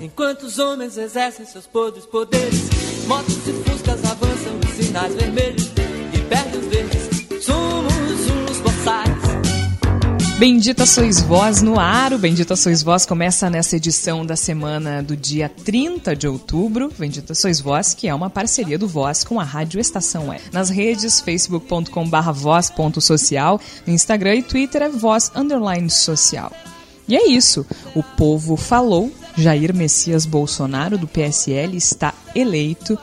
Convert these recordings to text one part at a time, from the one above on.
Enquanto os homens exercem seus podres poderes, motos e fuscas avançam os sinais vermelhos e perdem os verdes. Somos uns boçais. Bendita Sois Vós no ar. O Bendita Sois Vós começa nessa edição da semana do dia 30 de outubro. Bendita Sois Vós, que é uma parceria do Voz com a Rádio Estação Web. Nas redes, facebook.com.br voz.social, no Instagram e Twitter é voz underline social. E é isso. O povo falou. Jair Messias Bolsonaro, do PSL, está eleito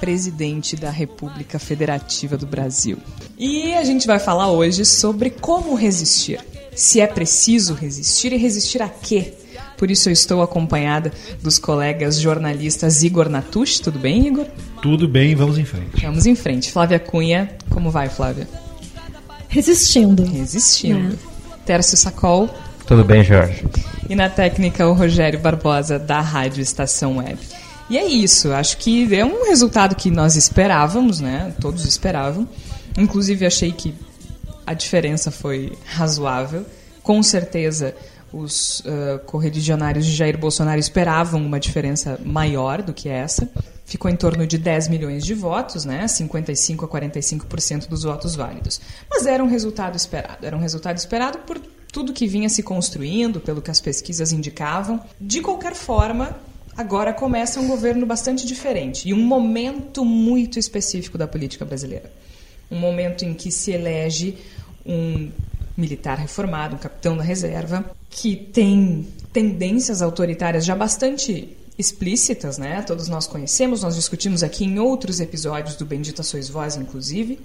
presidente da República Federativa do Brasil. E a gente vai falar hoje sobre como resistir se é preciso resistir e resistir a quê. Por isso eu estou acompanhada dos colegas jornalistas Igor Natush. Tudo bem, Igor? Tudo bem, vamos em frente. Vamos em frente. Flávia Cunha, como vai, Flávia? Resistindo. Resistindo. É. Tércio Sacol. Tudo bem, Jorge. E na técnica, o Rogério Barbosa, da Rádio Estação Web. E é isso, acho que é um resultado que nós esperávamos, né? Todos esperavam. Inclusive, achei que a diferença foi razoável. Com certeza, os uh, correligionários de Jair Bolsonaro esperavam uma diferença maior do que essa. Ficou em torno de 10 milhões de votos, né? 55 a 45% dos votos válidos. Mas era um resultado esperado. Era um resultado esperado por tudo que vinha se construindo, pelo que as pesquisas indicavam. De qualquer forma, agora começa um governo bastante diferente e um momento muito específico da política brasileira. Um momento em que se elege um militar reformado, um capitão da reserva, que tem tendências autoritárias já bastante explícitas, né? Todos nós conhecemos, nós discutimos aqui em outros episódios do Bendita Sois Vós, inclusive.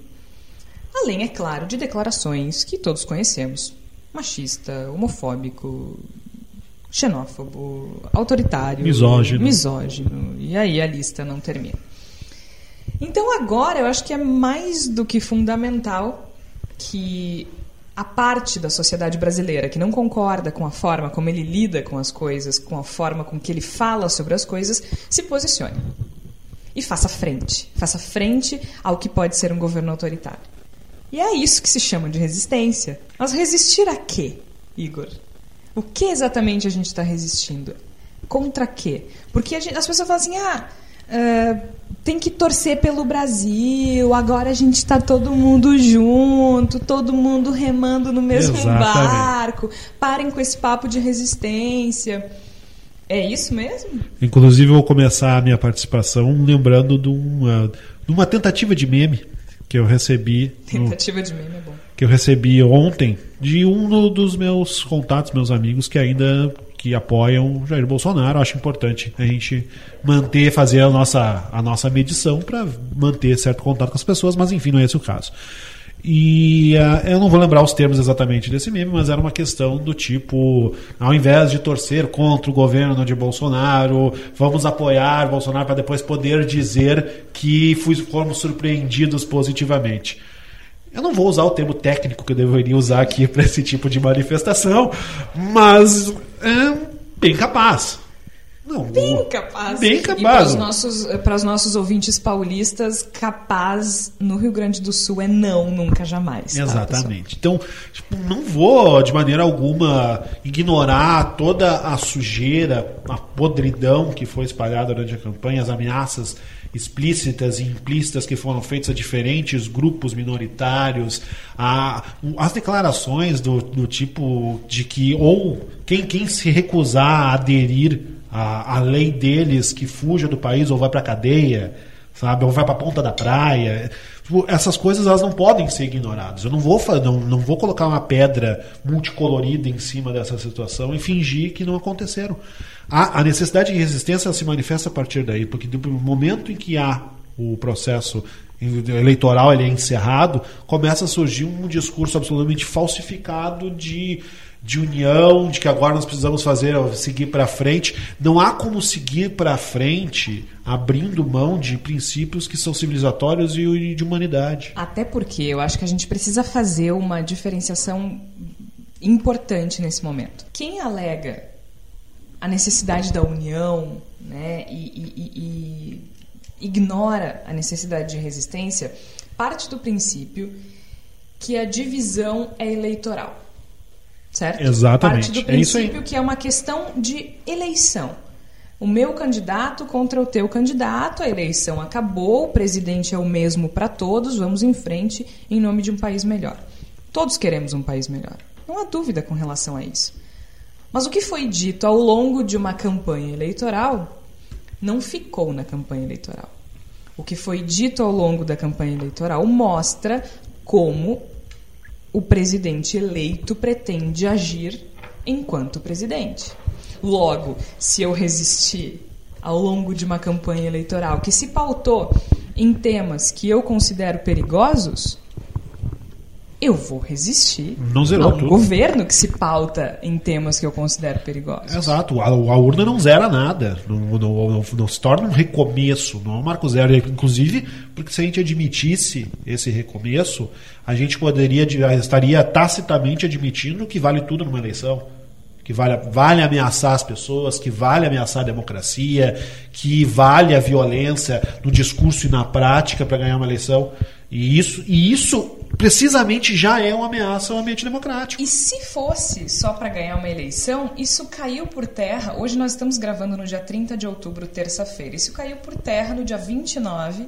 Além, é claro, de declarações que todos conhecemos: machista, homofóbico, xenófobo, autoritário, misógino. misógino. E aí a lista não termina. Então agora eu acho que é mais do que fundamental que a parte da sociedade brasileira que não concorda com a forma como ele lida com as coisas, com a forma com que ele fala sobre as coisas, se posicione. E faça frente. Faça frente ao que pode ser um governo autoritário. E é isso que se chama de resistência. Mas resistir a quê, Igor? O que exatamente a gente está resistindo? Contra quê? Porque gente, as pessoas falam assim, ah, uh, tem que torcer pelo Brasil, agora a gente está todo mundo junto, todo mundo remando no mesmo Exatamente. barco. Parem com esse papo de resistência. É isso mesmo? Inclusive, eu vou começar a minha participação lembrando de uma, de uma tentativa de meme que eu recebi. Tentativa no, de meme é bom. Que eu recebi ontem de um dos meus contatos, meus amigos que ainda que apoiam Jair Bolsonaro. Acho importante a gente manter, fazer a nossa, a nossa medição para manter certo contato com as pessoas, mas enfim, não é esse o caso. E uh, eu não vou lembrar os termos exatamente desse meme, mas era uma questão do tipo: ao invés de torcer contra o governo de Bolsonaro, vamos apoiar Bolsonaro para depois poder dizer que fomos surpreendidos positivamente. Eu não vou usar o termo técnico que eu deveria usar aqui para esse tipo de manifestação, mas é bem capaz. Não, bem capaz. Bem capaz. E para os nossos, para os nossos ouvintes paulistas, capaz no Rio Grande do Sul é não, nunca, jamais. Tá, Exatamente. Tá, então, tipo, não vou de maneira alguma ignorar toda a sujeira, a podridão que foi espalhada durante a campanha, as ameaças explícitas e implícitas que foram feitas a diferentes grupos minoritários, a, as declarações do, do tipo de que ou quem, quem se recusar a aderir à, à lei deles que fuja do país ou vai para a cadeia, sabe, ou vai para a ponta da praia. Tipo, essas coisas elas não podem ser ignoradas. Eu não vou, não, não vou colocar uma pedra multicolorida em cima dessa situação e fingir que não aconteceram. A, a necessidade de resistência se manifesta a partir daí, porque do momento em que há o processo eleitoral ele é encerrado, começa a surgir um discurso absolutamente falsificado de, de união, de que agora nós precisamos fazer seguir para frente. Não há como seguir para frente abrindo mão de princípios que são civilizatórios e de humanidade. Até porque eu acho que a gente precisa fazer uma diferenciação importante nesse momento. Quem alega a necessidade da união né, e, e, e ignora a necessidade de resistência, parte do princípio que a divisão é eleitoral. Certo? Exatamente. Parte do princípio é que é uma questão de eleição. O meu candidato contra o teu candidato, a eleição acabou, o presidente é o mesmo para todos, vamos em frente em nome de um país melhor. Todos queremos um país melhor. Não há dúvida com relação a isso. Mas o que foi dito ao longo de uma campanha eleitoral não ficou na campanha eleitoral. O que foi dito ao longo da campanha eleitoral mostra como o presidente eleito pretende agir enquanto presidente. Logo, se eu resistir ao longo de uma campanha eleitoral que se pautou em temas que eu considero perigosos, eu vou resistir Não zerou a um tudo. governo que se pauta em temas que eu considero perigosos. Exato, a, a urna não zera nada, não, não- não- não se torna um recomeço, não é um marco zero. Inclusive, porque se a gente admitisse esse recomeço, a gente poderia estaria tacitamente admitindo que vale tudo numa eleição. Que vale, vale ameaçar as pessoas, que vale ameaçar a democracia, que vale a violência no discurso e na prática para ganhar uma eleição. E isso, e isso precisamente já é uma ameaça ao ambiente democrático. E se fosse só para ganhar uma eleição, isso caiu por terra. Hoje nós estamos gravando no dia 30 de outubro, terça-feira. Isso caiu por terra no dia 29.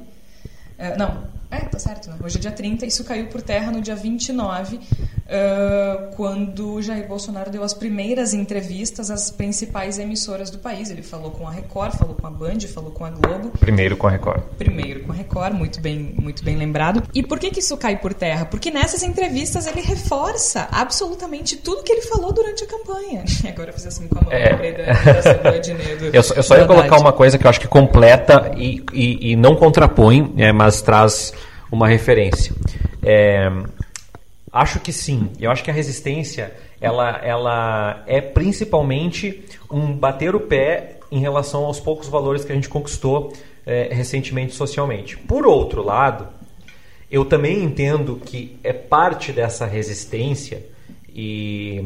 eh, não, é, tá certo. Né? Hoje é dia 30. Isso caiu por terra no dia 29, eh, quando Jair Bolsonaro deu as primeiras entrevistas às principais emissoras do país. Ele falou com a Record, falou com a Band, falou com a Globo. Primeiro com a Record. Primeiro com a Record, muito bem, muito bem lembrado. E por que, que isso cai por terra? Porque nessas entrevistas ele reforça absolutamente tudo que ele falou durante a campanha. Agora eu fiz assim com a mão, É. lembrei da, da Eu, só- eu só ia colocar uma coisa que eu acho que completa e, e- e não contrapõe, é, mas traz uma referência. É, acho que sim. Eu acho que a resistência ela, ela é principalmente um bater o pé em relação aos poucos valores que a gente conquistou é, recentemente socialmente. Por outro lado, eu também entendo que é parte dessa resistência e,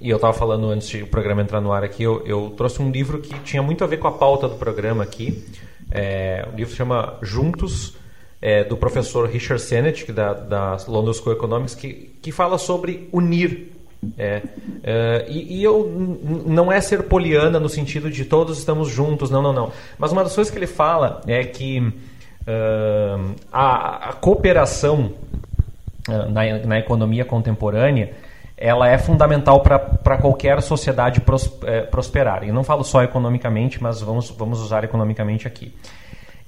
e eu estava falando antes de o programa entrar no ar aqui, eu, eu trouxe um livro que tinha muito a ver com a pauta do programa aqui. É, o livro se chama Juntos, é, do professor Richard Sennett, da, da London School Economics, que, que fala sobre unir. É, é, e, e eu não é ser poliana no sentido de todos estamos juntos, não, não, não. Mas uma das coisas que ele fala é que ahn, a, a cooperação ah, na, na economia contemporânea ela é fundamental para qualquer sociedade pros, eh, prosperar. E não falo só economicamente, mas vamos, vamos usar economicamente aqui.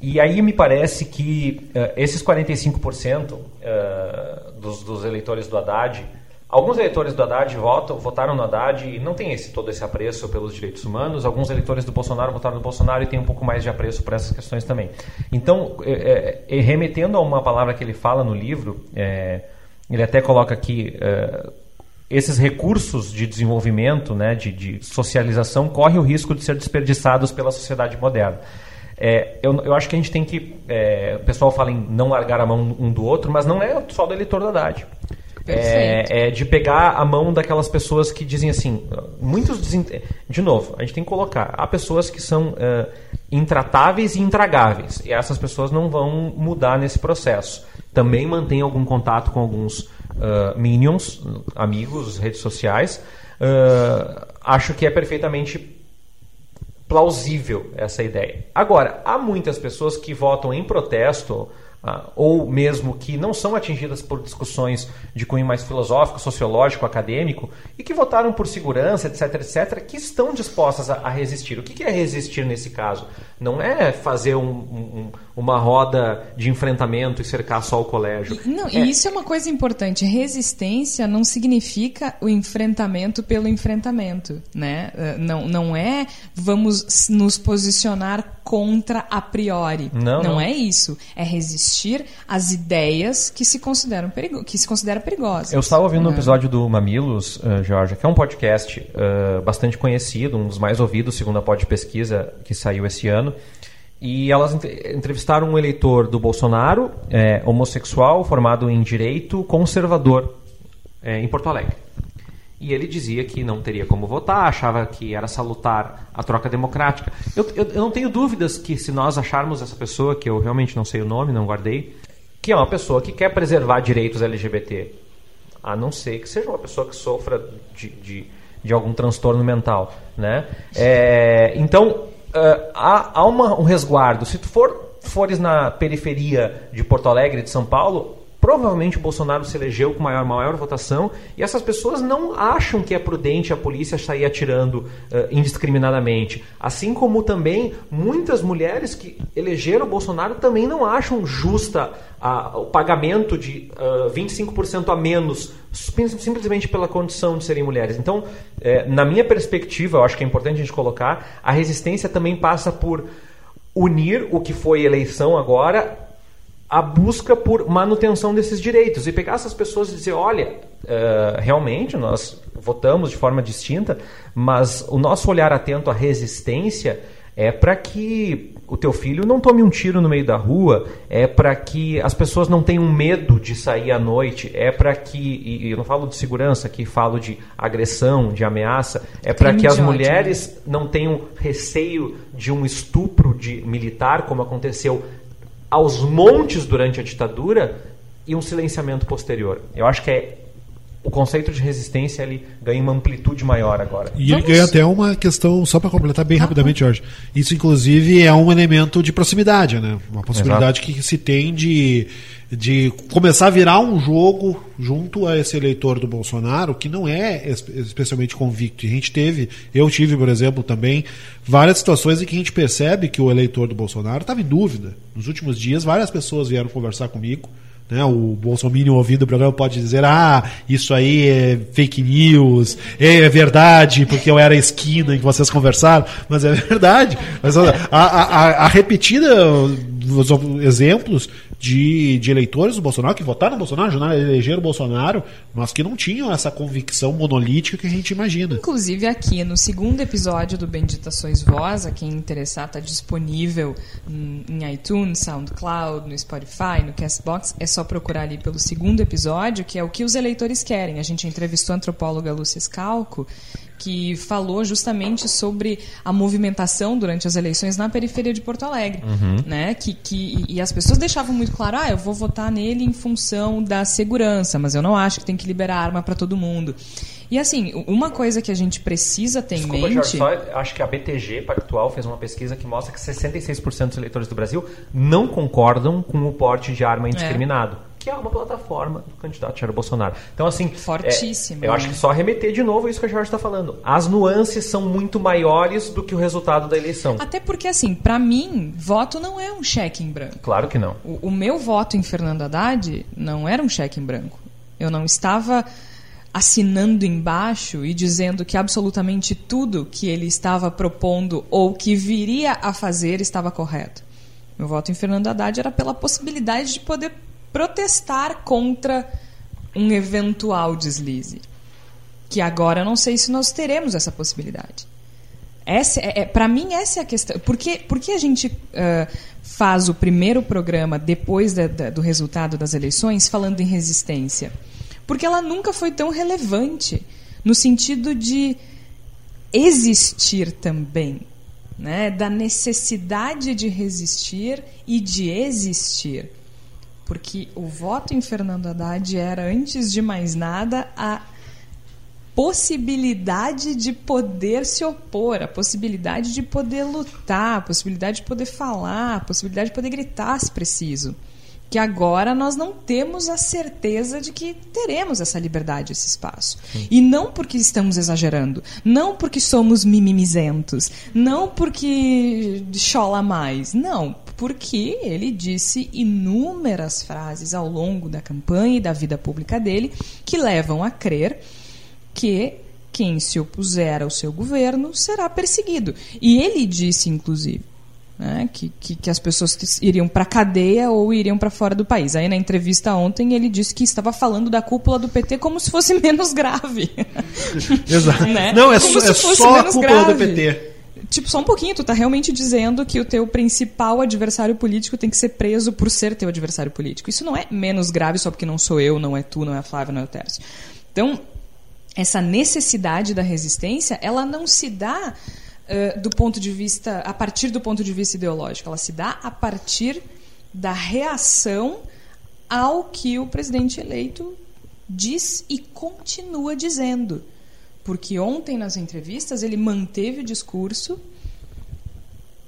E aí me parece que eh, esses 45% eh, dos, dos eleitores do Haddad, alguns eleitores do Haddad votam, votaram no Haddad e não tem esse, todo esse apreço pelos direitos humanos, alguns eleitores do Bolsonaro votaram no Bolsonaro e tem um pouco mais de apreço por essas questões também. Então, eh, eh, remetendo a uma palavra que ele fala no livro, eh, ele até coloca aqui esses recursos de desenvolvimento, né, de, de socialização, correm o risco de ser desperdiçados pela sociedade moderna. É, eu, eu acho que a gente tem que. é, o pessoal fala em não largar a mão um do outro, mas não é só do eleitor da Haddad. É, é de pegar a mão daquelas pessoas que dizem assim. Muitos. De novo, a gente tem que colocar. Há pessoas que são intratáveis e intragáveis. E essas pessoas não vão mudar nesse processo. Também mantém algum contato com alguns ah, minions, amigos, redes sociais. Ah, acho que é perfeitamente plausível essa ideia. Agora, há muitas pessoas que votam em protesto ou mesmo que não são atingidas por discussões de cunho mais filosófico, sociológico, acadêmico e que votaram por segurança, etc, etc, que estão dispostas a, resistir. O que é resistir nesse caso? Não é fazer um- um- uma roda de enfrentamento e cercar só o colégio. E- Não, É- e isso é uma coisa importante. Resistência não significa o enfrentamento pelo enfrentamento, né? Eh, Não, não é vamos nos posicionar contra a priori. Não, não. é isso. É resistir às ideias que se consideram perigo que se considera perigosas. Eu estava ouvindo um né? episódio do Mamilos, uh, Georgia, que é um podcast uh, bastante conhecido, um dos mais ouvidos, segundo a pod pesquisa que saiu esse ano. E elas entre- entrevistaram um eleitor do Bolsonaro, é, homossexual, formado em direito, conservador, é, em Porto Alegre. E ele dizia que não teria como votar, achava que era salutar a troca democrática. Eu, eu- eu não tenho dúvidas que se nós acharmos essa pessoa, que eu realmente não sei o nome, não guardei, que é uma pessoa que quer preservar direitos LGBT, a não ser que seja uma pessoa que sofra de, de, de algum transtorno mental, né? É, então, uh, há, há uma, um resguardo. Se tu for, fores na periferia de Porto Alegre, de São Paulo, provavelmente o Bolsonaro se elegeu com maior, maior votação e essas pessoas não acham que é prudente a polícia sair atirando uh, indiscriminadamente. Assim como também muitas mulheres que elegeram o Bolsonaro também não acham justa a, o pagamento de uh, 25% a menos simplesmente pela condição de serem mulheres. Então, eh, na minha perspectiva, eu acho que é importante a gente colocar, a resistência também passa por unir o que foi eleição agora a busca por manutenção desses direitos. E pegar essas pessoas e dizer, olha, uh, realmente nós votamos de forma distinta, mas o nosso olhar atento à resistência é para que o teu filho não tome um tiro no meio da rua, é para que as pessoas não tenham medo de sair à noite, é para que, e eu não falo de segurança, aqui falo de agressão, de ameaça, é para que as mulheres não tenham receio de um estupro de militar, como aconteceu aos montes durante a ditadura e um silenciamento posterior. Eu acho que é o conceito de resistência ele ganha uma amplitude maior agora. E ele ganha até uma questão, só para completar bem ah, rapidamente, Jorge. Isso, inclusive, é um elemento de proximidade, né? Uma possibilidade Exato. que se tem de, de começar a virar um jogo junto a esse eleitor do Bolsonaro, que não é especialmente convicto. a gente teve, eu tive, por exemplo, também, várias situações em que a gente percebe que o eleitor do Bolsonaro estava em dúvida. Nos últimos dias, várias pessoas vieram conversar comigo né? O Bolsonaro ouvindo o programa pode dizer: ah, isso aí é fake news, é, verdade, porque eu era a esquina em que vocês conversaram, mas é verdade. Mas a, a, a, a repetida, os exemplos de, de eleitores do Bolsonaro que votaram no Bolsonaro, elegeram o Bolsonaro, mas que não tinham essa convicção monolítica que a gente imagina. Inclusive aqui no segundo episódio do Benditações Voz, a quem interessar está disponível em iTunes, SoundCloud, no Spotify, no Castbox, é só procurar ali pelo segundo episódio, que é o que os eleitores querem. A gente entrevistou a antropóloga Lúcia Scalco, que falou justamente sobre a movimentação durante as eleições na periferia de Porto Alegre, uhum. né? Que, que e as pessoas deixavam muito claro, ah, eu vou votar nele em função da segurança, mas eu não acho que tem que liberar arma para todo mundo. E assim, uma coisa que a gente precisa ter Desculpa, em mente. Jorge, só, acho que a BTG Pactual fez uma pesquisa que mostra que 66% dos eleitores do Brasil não concordam com o porte de arma indiscriminado. É que é uma plataforma do candidato Jair Bolsonaro. Então, assim. Fortíssimo. É, eu acho né? que só remeter de novo isso que a Jorge está falando. As nuances são muito maiores do que o resultado da eleição. Até porque, assim, para mim, voto não é um cheque em branco. Claro que não. O, o meu voto em Fernando Haddad não era um cheque em branco. Eu não estava assinando embaixo e dizendo que absolutamente tudo que ele estava propondo ou que viria a fazer estava correto. Meu voto em Fernando Haddad era pela possibilidade de poder protestar contra um eventual deslize. Que agora não sei se nós teremos essa possibilidade. Essa é, é para mim essa é a questão. Por que, por que a gente uh, faz o primeiro programa depois da, da, do resultado das eleições falando em resistência? Porque ela nunca foi tão relevante no sentido de existir também, né? da necessidade de resistir e de existir. Porque o voto em Fernando Haddad era, antes de mais nada, a possibilidade de poder se opor, a possibilidade de poder lutar, a possibilidade de poder falar, a possibilidade de poder gritar se preciso. Que agora nós não temos a certeza de que teremos essa liberdade, esse espaço. Sim. E não porque estamos exagerando, não porque somos mimimizentos, não porque chola mais, não, porque ele disse inúmeras frases ao longo da campanha e da vida pública dele que levam a crer que quem se opuser ao seu governo será perseguido. E ele disse, inclusive, né, que, que, que, as pessoas iriam para cadeia ou iriam para fora do país. Aí na entrevista ontem ele disse que estava falando da cúpula do PT como se fosse menos grave. Exato. né? Não, é, como é só a cúpula grave. do PT. Tipo, só um pouquinho, tu tá realmente dizendo que o teu principal adversário político tem que ser preso por ser teu adversário político. Isso não é menos grave só porque não sou eu, não é tu, não é a Flávia, não é o Tércio. Então, essa necessidade da resistência, ela não se dá uh, do ponto de vista, a partir do ponto de vista ideológico, ela se dá a partir da reação ao que o presidente eleito diz e continua dizendo. Porque ontem, nas entrevistas, ele manteve o discurso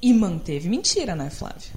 e manteve mentira, né, Flávia?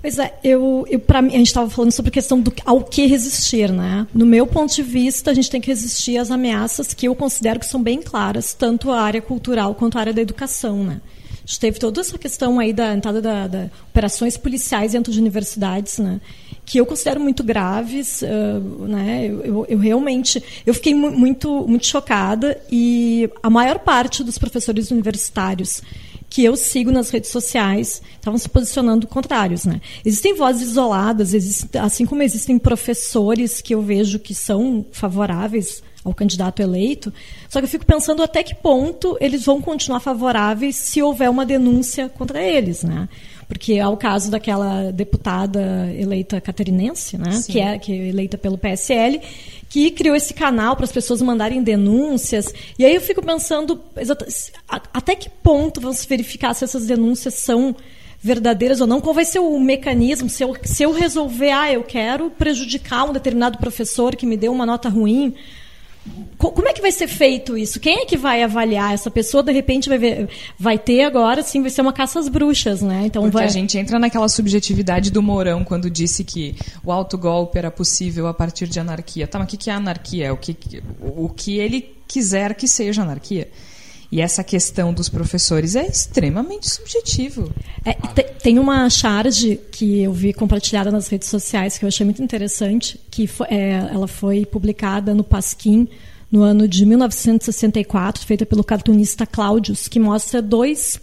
Pois é, eu, eu para mim a gente estava falando sobre a questão do ao que resistir, né? No meu ponto de vista, a gente tem que resistir às ameaças que eu considero que são bem claras, tanto a área cultural quanto a área da educação, né? A gente teve toda essa questão aí da entrada da, da operações policiais dentro de universidades, né? Que eu considero muito graves, uh, né? Eu, eu, eu, realmente eu fiquei muito muito chocada e a maior parte dos professores universitários que eu sigo nas redes sociais estavam se posicionando contrários. Né? Existem vozes isoladas, existe, assim como existem professores que eu vejo que são favoráveis ao candidato eleito, só que eu fico pensando até que ponto eles vão continuar favoráveis se houver uma denúncia contra eles. Né? Porque é o caso daquela deputada eleita catarinense, né, que é, que é eleita pelo PSL, que criou esse canal para as pessoas mandarem denúncias. E aí eu fico pensando até que ponto vão se verificar se essas denúncias são verdadeiras ou não, qual vai ser o mecanismo, se eu, se eu resolver, ah, eu quero prejudicar um determinado professor que me deu uma nota ruim, como é que vai ser feito isso? Quem é que vai avaliar? Essa pessoa, de repente, vai, ver, vai ter agora, sim, vai ser uma caça às bruxas, né? Então Porque vai... a gente entra naquela subjetividade do Mourão quando disse que o autogolpe era possível a partir de anarquia. Tá, mas o que é anarquia? É o que, o que ele quiser que seja anarquia. E essa questão dos professores é extremamente subjetivo. É, tem uma charge que eu vi compartilhada nas redes sociais que eu achei muito interessante, que foi, é, ela foi publicada no Pasquim no ano de 1964, feita pelo cartunista Cláudios, que mostra dois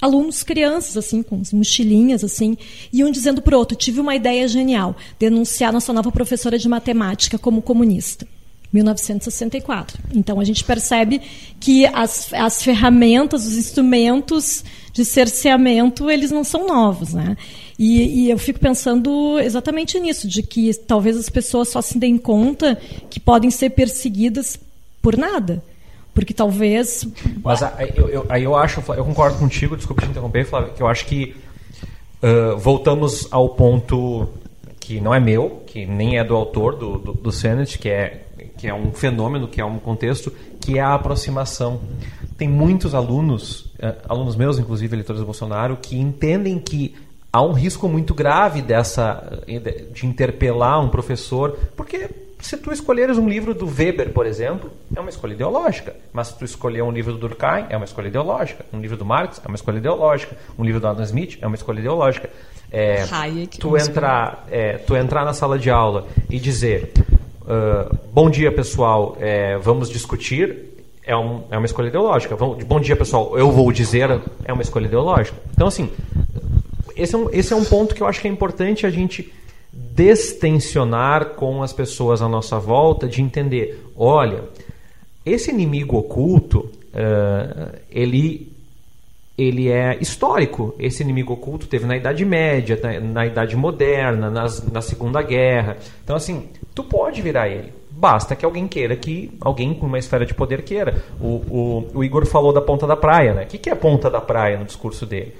alunos crianças assim com mochilinhas assim e um dizendo para o outro tive uma ideia genial denunciar nossa nova professora de matemática como comunista 1964. Então a gente percebe que as, as ferramentas, os instrumentos de cerceamento, eles não são novos, né? E, e, eu fico pensando exatamente nisso, de que talvez as pessoas só se deem conta que podem ser perseguidas por nada. Porque talvez. Mas aí eu, eu, aí eu acho, eu concordo contigo, desculpa te interromper, Flávio, que eu acho que uh, voltamos ao ponto que não é meu, que nem é do autor do, do, do Senate, que é que é um fenômeno, que é um contexto, que é a aproximação. Tem muitos alunos, eh, alunos meus, inclusive eleitores do Bolsonaro, que entendem que há um risco muito grave dessa eh, de interpelar um professor, porque se tu escolheres um livro do Weber, por exemplo, é uma escolha ideológica. Mas se tu escolher um livro do Durkheim, é uma escolha ideológica. Um livro do Marx é uma escolha ideológica. Um livro do Adam Smith é uma escolha ideológica. É, Hayek, tu entrar, é, tu entrar na sala de aula e dizer Uh, bom dia, pessoal, é, vamos discutir. É, um, é uma escolha ideológica. Bom dia, pessoal, eu vou dizer. É uma escolha ideológica. Então, assim, esse é um, esse é um ponto que eu acho que é importante a gente destensionar com as pessoas à nossa volta, de entender: olha, esse inimigo oculto, uh, ele ele é histórico. Esse inimigo oculto teve na Idade Média, na, na Idade Moderna, nas, na Segunda Guerra. Então, assim, tu pode virar ele. Basta que alguém queira, que alguém com uma esfera de poder queira. O, o, o Igor falou da ponta da praia, né? O que, que é a ponta da praia no discurso dele?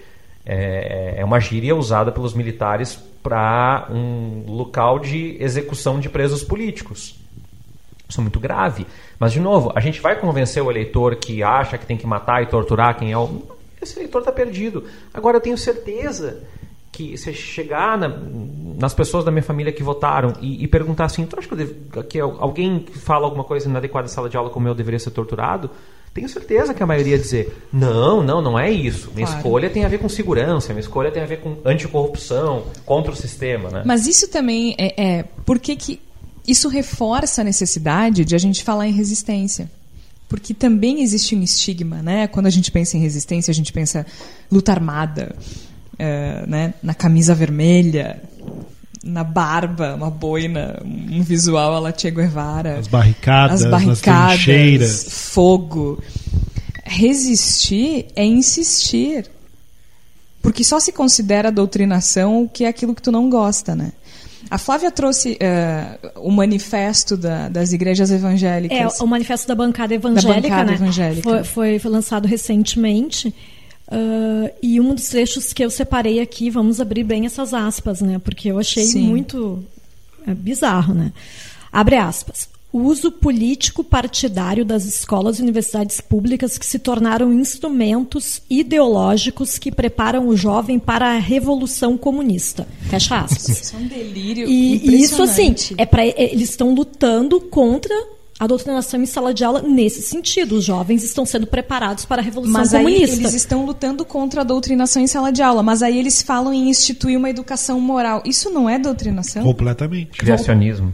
É, é uma gíria usada pelos militares para um local de execução de presos políticos. Isso é muito grave. Mas, de novo, a gente vai convencer o eleitor que acha que tem que matar e torturar quem é o. Esse eleitor está perdido. Agora, eu tenho certeza que se chegar na, nas pessoas da minha família que votaram e, e perguntar assim, tu acha que, devo, que alguém que fala alguma coisa inadequada em sala de aula como eu deveria ser torturado? Tenho certeza que a maioria ia dizer, não, não, não é isso. Minha claro. escolha tem a ver com segurança, minha escolha tem a ver com anticorrupção, contra o sistema, né? Mas isso também é, é porque que isso reforça a necessidade de a gente falar em resistência porque também existe um estigma, né? Quando a gente pensa em resistência, a gente pensa luta armada, é, né, na camisa vermelha, na barba, uma boina, um visual a la Che Guevara. As barricadas, as barricadas, fogo. Resistir é insistir. Porque só se considera doutrinação o que é aquilo que tu não gosta, né? A Flávia trouxe uh, o manifesto da, das igrejas evangélicas. É, o manifesto da bancada evangélica, da bancada né? evangélica. Foi, foi, foi lançado recentemente. Uh, e um dos trechos que eu separei aqui, vamos abrir bem essas aspas, né? Porque eu achei Sim. muito é, bizarro, né? Abre aspas. Uso político partidário das escolas e universidades públicas que se tornaram instrumentos ideológicos que preparam o jovem para a revolução comunista. Fecha aspas. Isso é um delírio E, e isso assim, é para eles estão lutando contra a doutrinação em sala de aula nesse sentido. Os jovens estão sendo preparados para a revolução Mas aí comunista. eles estão lutando contra a doutrinação em sala de aula, mas aí eles falam em instituir uma educação moral. Isso não é doutrinação? Completamente. Criacionismo.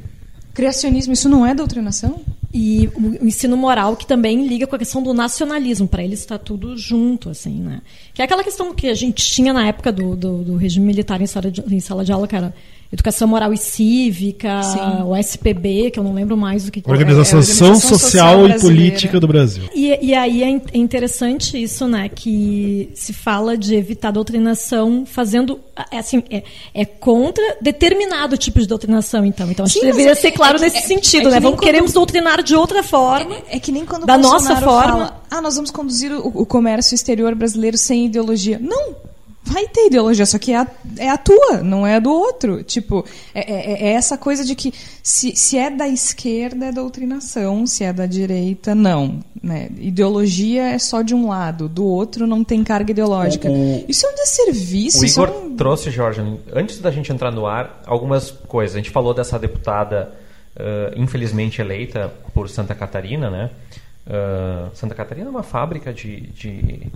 Criacionismo, isso não é doutrinação? E o ensino moral que também liga com a questão do nacionalismo. Para eles está tudo junto, assim, né? Que é aquela questão que a gente tinha na época do, do, do regime militar em sala, de, em sala de aula, era educação moral e cívica, Sim. o SPB, que eu não lembro mais o que que Organização, É, é a Organização Social, Social e Brasileira. Política do Brasil. E, e aí é in- é interessante isso, né? Que se fala de evitar doutrinação fazendo. É, assim, é, é contra determinado tipo de doutrinação, então. Então, acho Sim, que mas deveria é- ser é claro que- nesse é- sentido, é que né? Vamos, quando- queremos doutrinar de outra forma. É, é que nem quando Da nossa forma. fala, ah, nós vamos conduzir o, o comércio exterior brasileiro sem ideologia. Não! Vai ter ideologia, só que é a, é a tua, não é a do outro. Tipo, é, é- é essa coisa de que se, se é da esquerda é doutrinação, se é da direita, não. Né? Ideologia é só de um lado, do outro não tem carga ideológica. O- isso é um desserviço. O isso Igor é um... trouxe, Jorge, antes da gente entrar no ar, algumas coisas. A gente falou dessa deputada, eh, infelizmente eleita por Santa Catarina, né? Eh, Santa Catarina é uma fábrica de, de,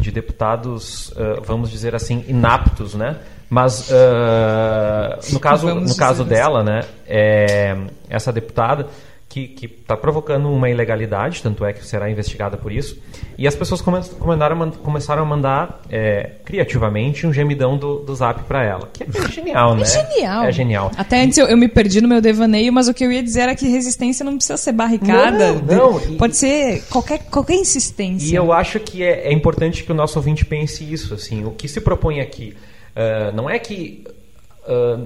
de deputados, eh, vamos dizer assim, inaptos, né? Mas eh, no caso, no caso assim. dela, né? é, essa deputada que está provocando uma ilegalidade, tanto é que será investigada por isso. E as pessoas come- começaram começaram a mandar é, criativamente um gemidão do, do zap para ela. Que é genial, né? É genial. É genial. Até antes eu, eu me perdi no meu devaneio, mas o que eu ia dizer era que resistência não precisa ser barricada. Não, não, Pode ser qualquer, qualquer insistência. E eu acho que é, é importante que o nosso ouvinte pense isso. Assim, o que se propõe aqui ah, não é que ah,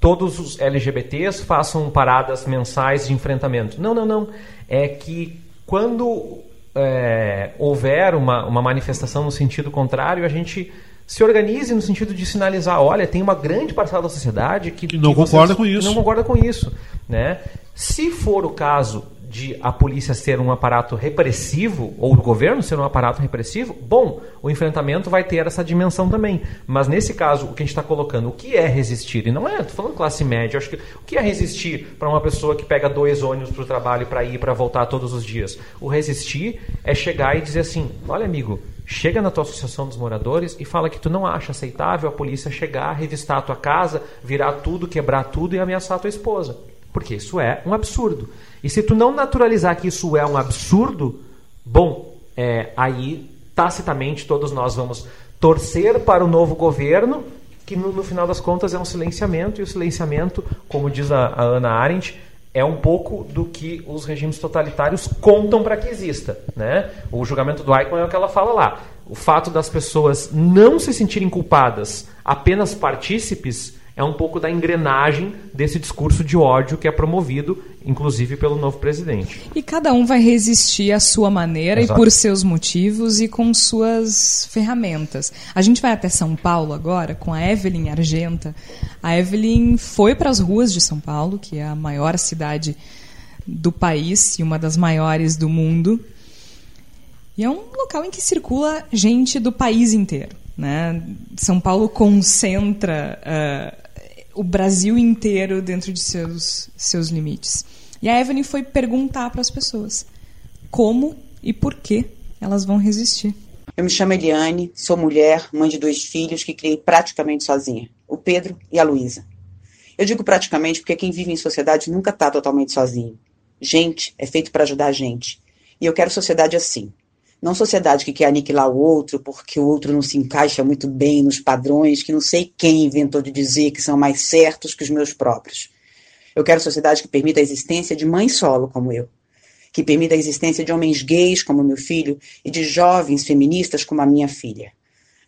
todos os LGBTs façam paradas mensais de enfrentamento. Não, não, não. É que quando é, houver uma, uma manifestação no sentido contrário, a gente se organize no sentido de sinalizar, olha, tem uma grande parcela da sociedade que, Que não vocês concorda com isso. Não concorda com isso, né? Se for o caso de a polícia ser um aparato repressivo ou o governo ser um aparato repressivo, bom, o enfrentamento vai ter essa dimensão também. Mas nesse caso, o que a gente está colocando, o que é resistir? E não é, tô falando classe média, acho que o que é resistir para uma pessoa que pega dois ônibus para o trabalho para ir para voltar todos os dias? O resistir é chegar e dizer assim, olha amigo, chega na tua associação dos moradores e fala que tu não acha aceitável a polícia chegar, revistar a tua casa, virar tudo, quebrar tudo e ameaçar a tua esposa. Porque isso é um absurdo. E se tu não naturalizar que isso é um absurdo, bom, é, aí tacitamente todos nós vamos torcer para o novo governo, que no, no final das contas é um silenciamento, e o silenciamento, como diz a, a Ana Arendt, é um pouco do que os regimes totalitários contam para que exista. Né? O julgamento do Eichmann é o que ela fala lá. O fato das pessoas não se sentirem culpadas, apenas partícipes, é um pouco da engrenagem desse discurso de ódio que é promovido, inclusive pelo novo presidente. E cada um vai resistir à sua maneira Exato. e por seus motivos e com suas ferramentas. A gente vai até São Paulo agora com a Evelyn Argenta. A Evelyn foi para as ruas de São Paulo, que é a maior cidade do país e uma das maiores do mundo. E é um local em que circula gente do país inteiro. Né? São Paulo concentra ah, o Brasil inteiro dentro de seus, seus limites. E a Evelyn foi perguntar para as pessoas como e por que elas vão resistir. Eu me chamo Eliane, sou mulher, mãe de dois filhos que criei praticamente sozinha, o Pedro e a Luísa. Eu digo praticamente porque quem vive em sociedade nunca está totalmente sozinho. Gente é feito para ajudar a gente. E eu quero sociedade assim. Não sociedade que quer aniquilar o outro porque o outro não se encaixa muito bem nos padrões que não sei quem inventou de dizer que são mais certos que os meus próprios. Eu quero sociedade que permita a existência de mãe solo como eu, que permita a existência de homens gays como meu filho e de jovens feministas como a minha filha.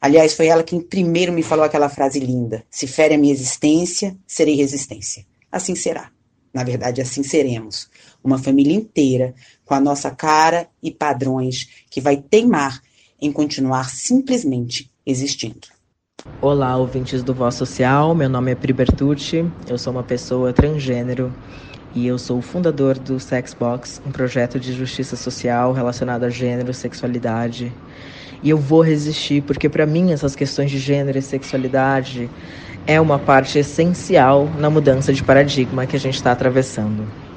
Aliás, foi ela quem primeiro me falou aquela frase linda: se fere a minha existência, serei resistência. Assim será. Na verdade, assim seremos. Uma família inteira com a nossa cara e padrões que vai teimar em continuar simplesmente existindo. Olá, ouvintes do Voz Social. Meu nome é Pri Bertucci. Eu sou uma pessoa transgênero e eu sou o fundador do Sexbox, um projeto de justiça social relacionado a gênero, sexualidade. E eu vou resistir porque para mim essas questões de gênero e sexualidade é uma parte essencial na mudança de paradigma que a gente está atravessando.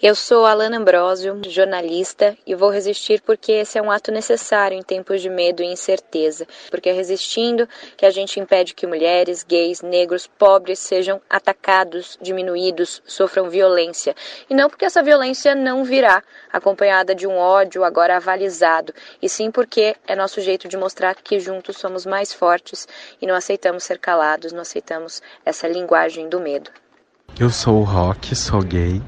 Eu sou Alana Ambrosio, jornalista, e vou resistir porque esse é um ato necessário em tempos de medo e incerteza. Porque é resistindo que a gente impede que mulheres, gays, negros, pobres sejam atacados, diminuídos, sofram violência. E não porque essa violência não virá acompanhada de um ódio agora avalizado, e sim porque é nosso jeito de mostrar que juntos somos mais fortes e não aceitamos ser calados, não aceitamos essa linguagem do medo. Eu sou o Rock, sou gay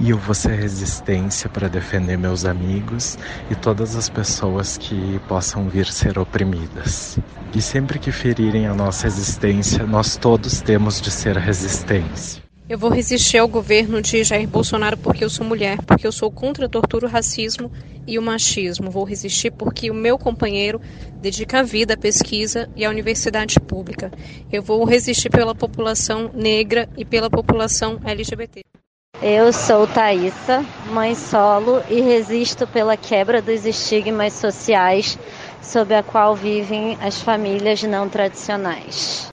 e eu vou ser resistência para defender meus amigos e todas as pessoas que possam vir ser oprimidas. E sempre que ferirem a nossa existência, nós todos temos de ser resistência. Eu vou resistir ao governo de Jair Bolsonaro porque eu sou mulher, porque eu sou contra a tortura, o racismo e o machismo. Vou resistir porque o meu companheiro dedica a vida à pesquisa e à universidade pública. Eu vou resistir pela população negra e pela população LGBT. Eu sou Thaisa, mãe solo, e resisto pela quebra dos estigmas sociais sob a qual vivem as famílias não tradicionais.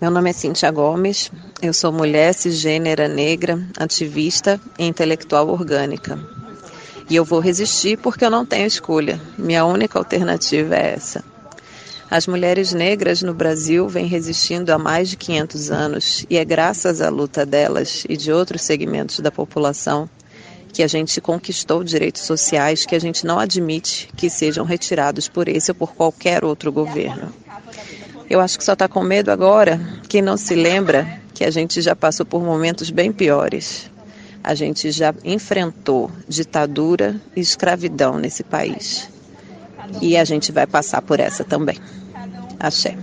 Meu nome é Cintia Gomes, eu sou mulher cisgênera negra, ativista e intelectual orgânica. E eu vou resistir porque eu não tenho escolha. Minha única alternativa é essa. As mulheres negras no Brasil vêm resistindo há mais de 500 anos e é graças à luta delas e de outros segmentos da população que a gente conquistou direitos sociais que a gente não admite que sejam retirados por esse ou por qualquer outro governo. Eu acho que só está com medo agora quem não se lembra que a gente já passou por momentos bem piores. A gente já enfrentou ditadura e escravidão nesse país. E a gente vai passar por essa também. Axé.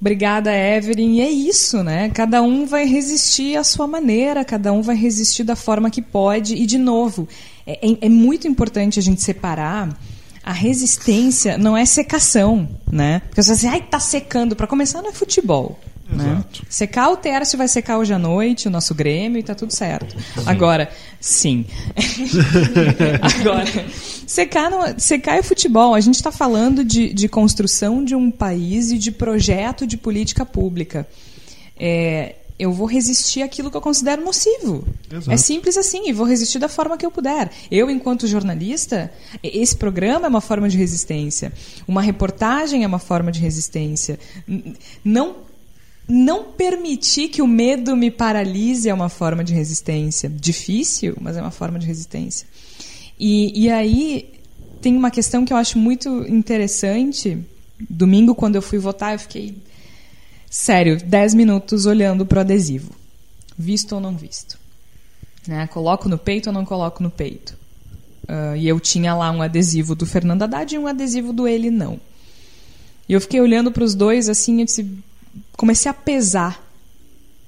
Obrigada, Evelyn. E é isso, né? Cada um vai resistir à sua maneira, cada um vai resistir da forma que pode. E, de novo, é, é, é muito importante a gente separar. A resistência não é secação, né? Porque você assim, ai, tá secando. Para começar, não é futebol. Né? Secar o Tércio vai secar hoje à noite, o nosso Grêmio, e tá tudo certo. Sim. Agora, sim. Agora, secar, não, secar é futebol. A gente está falando de, de construção de um país e de projeto de política pública. É, eu vou resistir àquilo que eu considero nocivo. Exato. É simples assim, e vou resistir da forma que eu puder. Eu, enquanto jornalista, esse programa é uma forma de resistência. Uma reportagem é uma forma de resistência. Não não permitir que o medo me paralise é uma forma de resistência. Difícil, mas é uma forma de resistência. E, e aí tem uma questão que eu acho muito interessante. Domingo, quando eu fui votar, eu fiquei, sério, 10 minutos olhando para o adesivo. Visto ou não visto. Né? Coloco no peito ou não coloco no peito. Uh, e eu tinha lá um adesivo do Fernando Haddad e um adesivo do Ele Não. E eu fiquei olhando para os dois assim, eu disse, comecei a pesar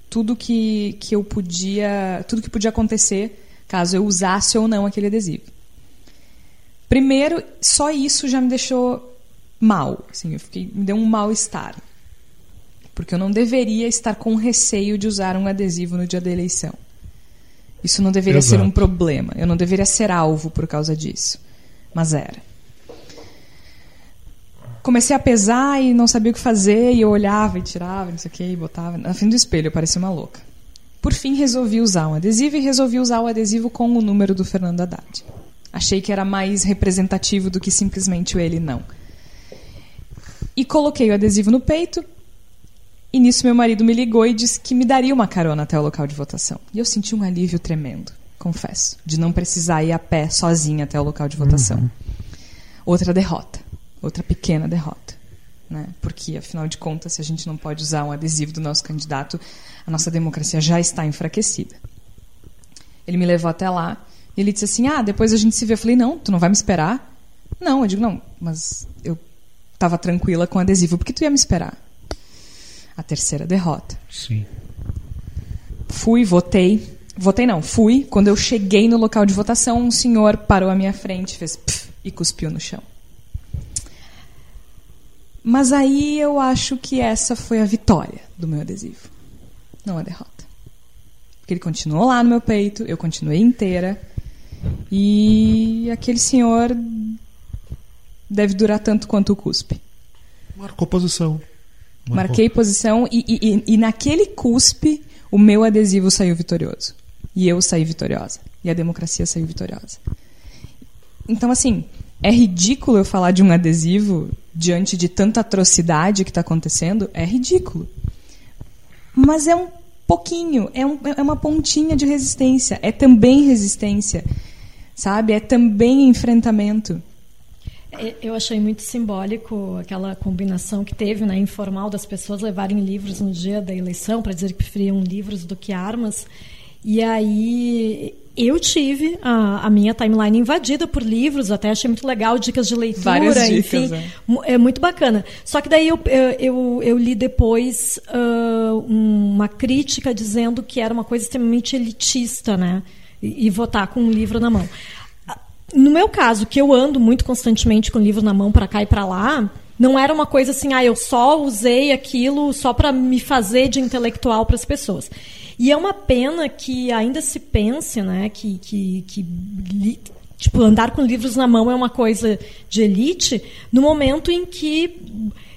tudo que, que eu podia, tudo que podia acontecer caso eu usasse ou não aquele adesivo. Primeiro, só isso já me deixou mal, assim, eu fiquei, me deu um mal-estar. Porque eu não deveria estar com receio de usar um adesivo no dia da eleição. Isso não deveria Exato. ser um problema. Eu não deveria ser alvo por causa disso. Mas era comecei a pesar e não sabia o que fazer, e eu olhava e tirava, não sei o que, e botava na frente do espelho, eu parecia uma louca. Por fim, resolvi usar um adesivo e resolvi usar o adesivo com o número do Fernando Haddad. Achei que era mais representativo do que simplesmente o ele não. E coloquei o adesivo no peito, e nisso meu marido me ligou e disse que me daria uma carona até o local de votação. E eu senti um alívio tremendo, confesso, de não precisar ir a pé sozinha até o local de votação. Uhum. Outra derrota outra pequena derrota. Né? Porque, afinal de contas, se a gente não pode usar um adesivo do nosso candidato, a nossa democracia já está enfraquecida. Ele me levou até lá e ele disse assim: Ah, depois a gente se vê. Eu falei: Não, tu não vai me esperar? Não, eu digo: Não, mas eu estava tranquila com o adesivo, porque tu ia me esperar? A terceira derrota. Sim. Fui, votei. Votei não, fui. Quando eu cheguei no local de votação, um senhor parou à minha frente, fez pff, e cuspiu no chão. Mas aí eu acho que essa foi a vitória do meu adesivo, não a derrota. Porque ele continuou lá no meu peito, eu continuei inteira. E aquele senhor deve durar tanto quanto o cuspe. Marcou posição. Marcou. Marquei posição e, e, e, naquele cuspe o meu adesivo saiu vitorioso. E eu saí vitoriosa. E a democracia saiu vitoriosa. Então, assim, é ridículo eu falar de um adesivo diante de tanta atrocidade que está acontecendo. É ridículo. Mas é um pouquinho, é, um, é uma pontinha de resistência. É também resistência, sabe? É também enfrentamento. É, eu achei muito simbólico aquela combinação que teve, né, informal, das pessoas levarem livros no dia da eleição para dizer que preferiam livros do que armas. E aí eu tive a, a, minha timeline invadida por livros, até achei muito legal, dicas de leitura, Várias dicas, enfim, é. é. muito bacana. Só que daí eu, eu, eu li depois uh, uma crítica dizendo que era uma coisa extremamente elitista, né? E, e votar com um livro na mão. No meu caso, que eu ando muito constantemente com o livro na mão para cá e para lá, não era uma coisa assim, ah, eu só usei aquilo só para me fazer de intelectual para as pessoas. E é uma pena que ainda se pense, né, que, que, que tipo, andar com livros na mão é uma coisa de elite, no momento em que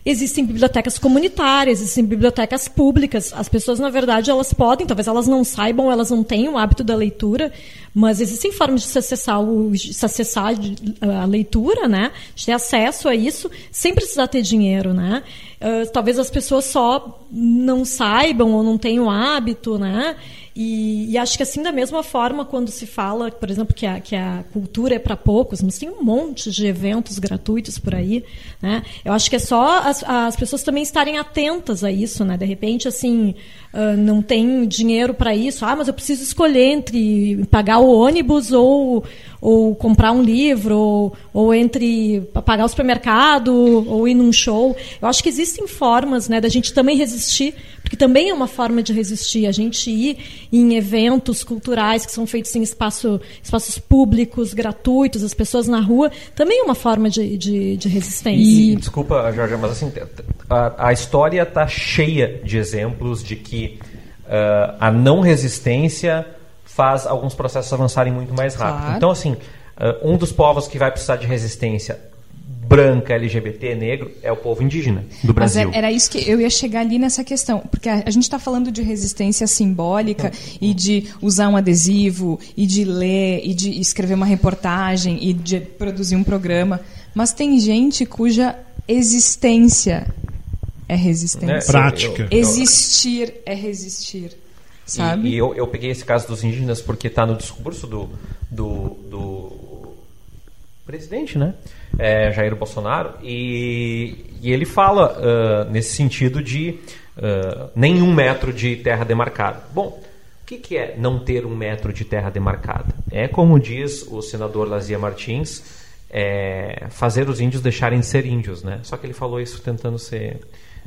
existem bibliotecas comunitárias, existem bibliotecas públicas. As pessoas, na verdade, elas podem, talvez elas não saibam, elas não tenham o hábito da leitura, mas existem formas de se acessar, o, se acessar a leitura, né? De ter acesso a isso sem precisar ter dinheiro, né? Uh, talvez as pessoas só não saibam ou não tenham hábito, né? E, e, acho que assim, da mesma forma, quando se fala, por exemplo, que a, que a cultura é para poucos, mas tem um monte de eventos gratuitos por aí, né? Eu acho que é só as, as pessoas também estarem atentas a isso, né? De repente, assim, uh, não tem dinheiro para isso, ah, mas eu preciso escolher entre pagar o ônibus ou, ou comprar um livro, ou, ou entre pagar o supermercado, ou ir num show. Eu acho que existem formas, né, da gente também resistir porque também é uma forma de resistir. A gente ir em eventos culturais que são feitos em espaço, espaços públicos, gratuitos, as pessoas na rua, também é uma forma de, de, de resistência. E, desculpa, Jorge, mas assim, a, a história está cheia de exemplos de que uh, a não resistência faz alguns processos avançarem muito mais rápido. Claro. Então, assim, uh, um dos povos que vai precisar de resistência branca, LGBT, negro, é o povo indígena do Brasil. Mas era isso que eu ia chegar ali nessa questão, porque a, a gente está falando de resistência simbólica e de usar um adesivo, e de ler, e de escrever uma reportagem, e de produzir um programa, mas tem gente cuja existência é resistência. É, Prática. Eu, eu, existir é resistir. Sabe? E, e eu, eu, peguei esse caso dos indígenas porque está no discurso do, do, do presidente, né? É, Jair Bolsonaro, e, e ele fala uh, nesse sentido de uh, nenhum metro de terra demarcada. Bom, o que, que, é não ter um metro de terra demarcada? É como diz o senador Lazia Martins, é, fazer os índios deixarem de ser índios, né? Só que ele falou isso tentando ser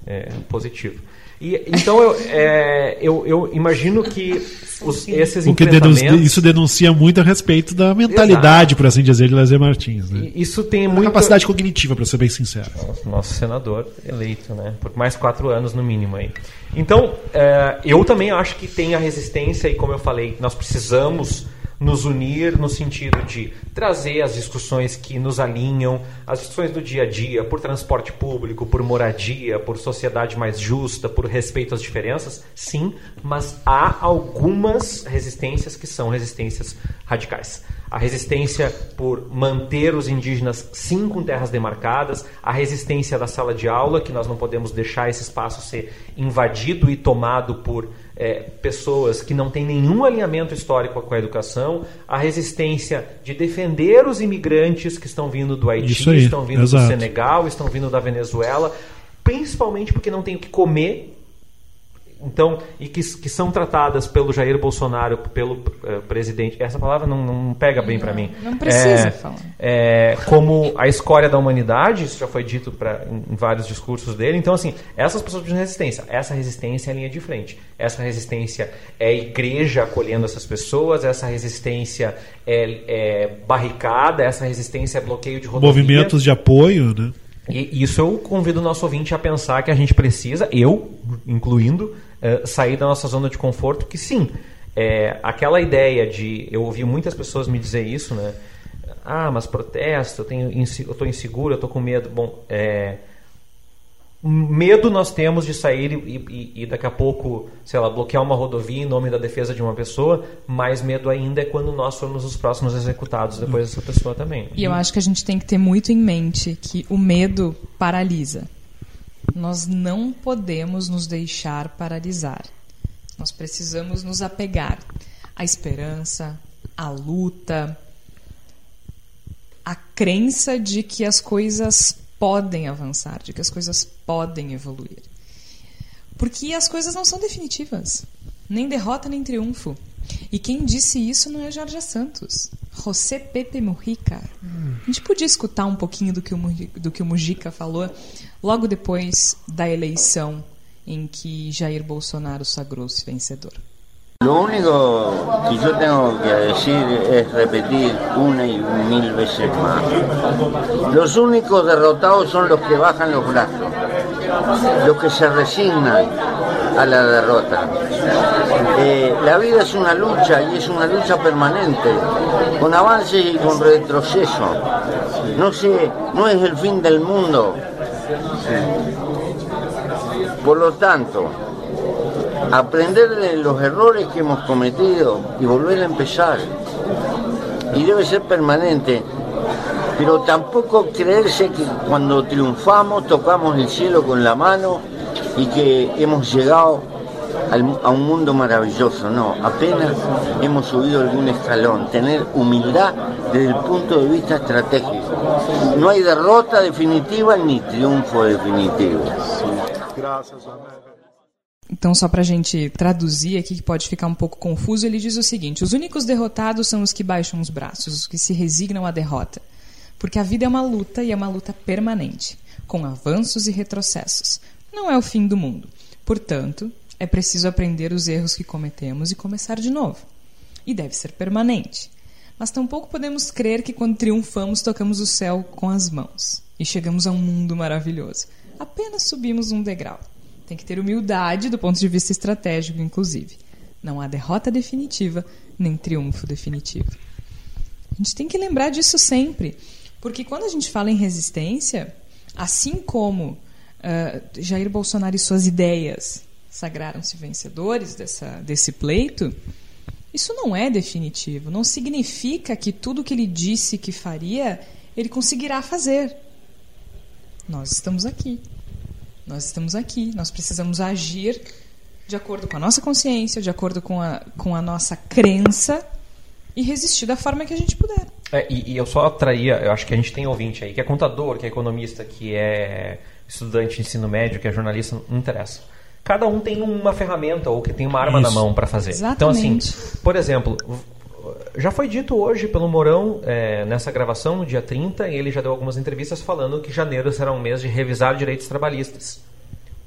é, positivo. E, então eu, é, eu, eu, imagino que os, esses o que denuncia, isso denuncia muito a respeito da mentalidade, Exato. por assim dizer, de Lazer Martins. Né? Isso tem muita capacidade cognitiva, para ser bem sincero. Nosso senador eleito, né? Por mais quatro anos no mínimo aí. Então, é, eu também acho que tem a resistência e como eu falei, nós precisamos nos unir no sentido de trazer as discussões que nos alinham, as discussões do dia a dia, por transporte público, por moradia, por sociedade mais justa, por respeito às diferenças, sim, mas há algumas resistências que são resistências radicais. A resistência por manter os indígenas sim com terras demarcadas, a resistência da sala de aula, que nós não podemos deixar esse espaço ser invadido e tomado por é, pessoas que não têm nenhum alinhamento histórico com a educação, a resistência de defender os imigrantes que estão vindo do Haiti, aí, estão vindo exato. do Senegal, estão vindo da Venezuela, principalmente porque não têm o que comer então e que, que são tratadas pelo Jair Bolsonaro, pelo uh, presidente. Essa palavra não, não pega bem para mim. Não precisa é, falar. É, como a escória da humanidade, isso já foi dito pra, em, em, vários discursos dele. Então, assim, essas pessoas precisam de resistência. Essa resistência é a linha de frente. Essa resistência é a igreja acolhendo essas pessoas. Essa resistência é, é barricada. Essa resistência é bloqueio de rodovia. Movimentos de apoio, né? E isso eu convido o nosso ouvinte a pensar que a gente precisa, eu incluindo, uh, sair da nossa zona de conforto, que sim, É, aquela ideia de. Eu ouvi muitas pessoas me dizer isso, né? Ah, mas protesto, eu, tenho, eu inseguro, eu tô com medo. Bom, é, medo nós temos de sair e, e- e daqui a pouco, sei lá, bloquear uma rodovia em nome da defesa de uma pessoa, mais medo ainda é quando nós formos os próximos executados depois dessa pessoa também. E eu acho que a gente tem que ter muito em mente que o medo paralisa. Nós não podemos nos deixar paralisar. Nós precisamos nos apegar à esperança, à luta, à crença de que as coisas podem avançar, de que as coisas podem evoluir. Porque as coisas não são definitivas. Nem derrota, nem triunfo. E quem disse isso não é Jorge Santos. José Pepe Mujica. A gente podia escutar um pouquinho do que, o, Muji- do que o Mujica falou logo depois da eleição em que Jair Bolsonaro sagrou-se vencedor. Lo único que yo tengo que decir es repetir una y mil veces más. Los únicos derrotados son los que bajan los brazos, los que se resignan a la derrota. Eh, la vida es una lucha y es una lucha permanente, con avances y con retroceso. No sé, no es el fin del mundo. Por lo tanto, aprender de los errores que hemos cometido y volver a empezar. Y debe ser permanente, pero tampoco creerse que cuando triunfamos tocamos el cielo con la mano y que hemos llegado a un mundo maravilloso. No, apenas hemos subido algún escalón. Tener humildad desde el punto de vista estratégico. No hay derrota definitiva ni triunfo definitivo. Então, só para a gente traduzir aqui, que pode ficar um pouco confuso, ele diz o seguinte: os únicos derrotados são os que baixam os braços, os que se resignam à derrota. Porque a vida é uma luta e é uma luta permanente, com avanços e retrocessos. Não é o fim do mundo. Portanto, é preciso aprender os erros que cometemos e começar de novo. E deve ser permanente. Mas tampouco podemos crer que quando triunfamos tocamos o céu com as mãos e chegamos a um mundo maravilhoso. Apenas subimos um degrau. Tem que ter humildade do ponto de vista estratégico, inclusive. Não há derrota definitiva, nem triunfo definitivo. A gente tem que lembrar disso sempre. Porque quando a gente fala em resistência, assim como ah, Jair Bolsonaro e suas ideias sagraram-se vencedores dessa, desse pleito, isso não é definitivo. Não significa que tudo que ele disse que faria, ele conseguirá fazer. Nós estamos aqui. Nós estamos aqui. Nós precisamos agir de acordo com a nossa consciência, de acordo com a, com a nossa crença e resistir da forma que a gente puder. É, e, e eu só traria, eu acho que a gente tem ouvinte aí, que é contador, que é economista, que é estudante de ensino médio, que é jornalista, não interessa. Cada um tem uma ferramenta ou que tem uma arma na Isso. mão para fazer. Exatamente. Então, assim, por exemplo, já foi dito hoje pelo Mourão, é, nessa gravação, no dia 30, e ele já deu algumas entrevistas falando que janeiro será um mês de revisar direitos trabalhistas.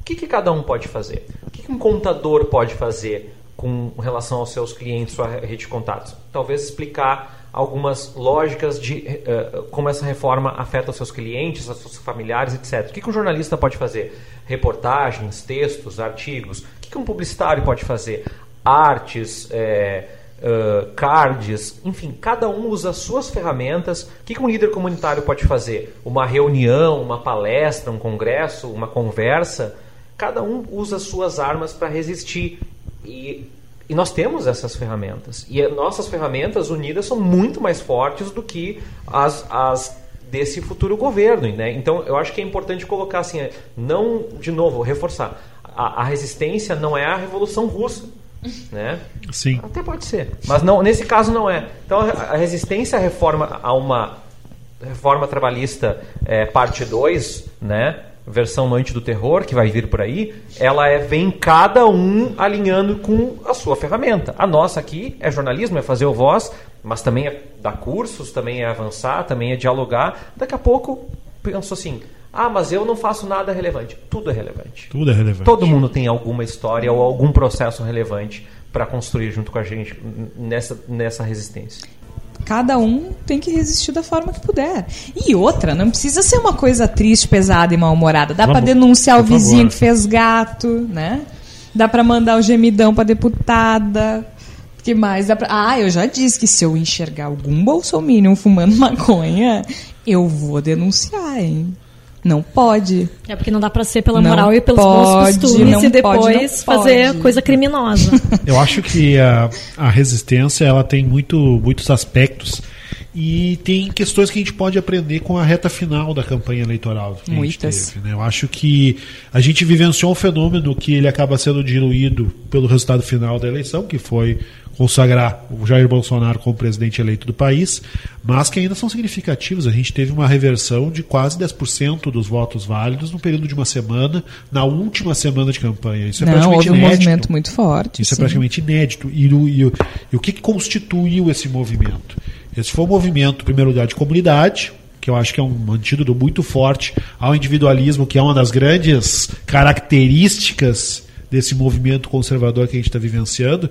O que, que cada um pode fazer? O que, que um contador pode fazer com relação aos seus clientes, sua rede de contatos? Talvez explicar algumas lógicas de eh, como essa reforma afeta os seus clientes, os seus familiares, etc. O que, que um jornalista pode fazer? Reportagens, textos, artigos. O que, que um publicitário pode fazer? Artes, eh, eh, cards, enfim, cada um usa as suas ferramentas. O que, um líder comunitário pode fazer? Uma reunião, uma palestra, um congresso, uma conversa. Cada um usa as suas armas para resistir. E, e nós temos essas ferramentas. E as nossas ferramentas unidas são muito mais fortes do que as, as desse futuro governo. Né? Então, eu acho que é importante colocar assim, é, não, de novo, reforçar. A, a resistência não é a Revolução Russa. Né? Sim. Até pode ser. Mas não, nesse caso não é. Então, a, resistência à reforma, a uma reforma trabalhista é, parte 2, né? versão Noite do Terror, que vai vir por aí, ela é, vem cada um alinhando com a sua ferramenta. A nossa aqui é jornalismo, é fazer o voz, mas também é dar cursos, também é avançar, também é dialogar. Daqui a pouco, penso assim, ah, mas eu não faço nada relevante. Tudo é relevante. Tudo é relevante. Todo mundo tem alguma história ou algum processo relevante para construir junto com a gente nessa, nessa resistência. Cada um tem que resistir da forma que puder. E outra, não precisa ser uma coisa triste, pesada e mal-humorada. Dá para denunciar o vizinho favor. que fez gato, né? Dá para mandar o gemidão para deputada. que mais dá pra... Ah, eu já disse que se eu enxergar algum bolsominion fumando maconha, eu vou denunciar, hein? Não pode. É porque não dá pra ser pela Não moral e pelos pode, bons costumes não e depois pode, não fazer pode. coisa criminosa. Eu acho que a, a resistência ela tem muito, muitos aspectos e tem questões que a gente pode aprender com a reta final da campanha eleitoral. que a gente Muitas. teve, né? Eu acho que a gente vivenciou um fenômeno que ele acaba sendo diluído pelo resultado final da eleição, que foi consagrar o Jair Bolsonaro como presidente eleito do país, mas que ainda são significativos. A gente teve uma reversão de quase 10% dos votos válidos no período de uma semana, na última semana de campanha. Isso é Não, praticamente houve um inédito. movimento muito forte. Isso é sim. praticamente inédito. E, o- e e o que, que constituiu esse movimento? Esse foi um movimento, em primeiro lugar, de comunidade, que eu acho que é um antídoto muito forte ao individualismo, que é uma das grandes características desse movimento conservador que a gente está vivenciando,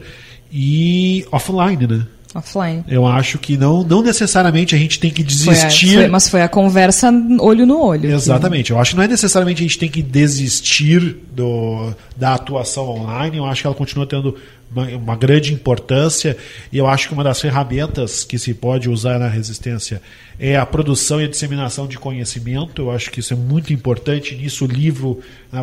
e offline, né? Offline. Eu acho que não, não necessariamente a gente tem que Foi a- desistir. foi- mas foi a conversa olho no olho. que- Exatamente. Eu acho que não é necessariamente a gente tem que desistir do, da atuação online. Eu acho que ela continua tendo uma, uma grande importância. E eu acho que uma das ferramentas que se pode usar na resistência é a produção e a disseminação de conhecimento. Eu acho que isso é muito importante. Nisso, o livro,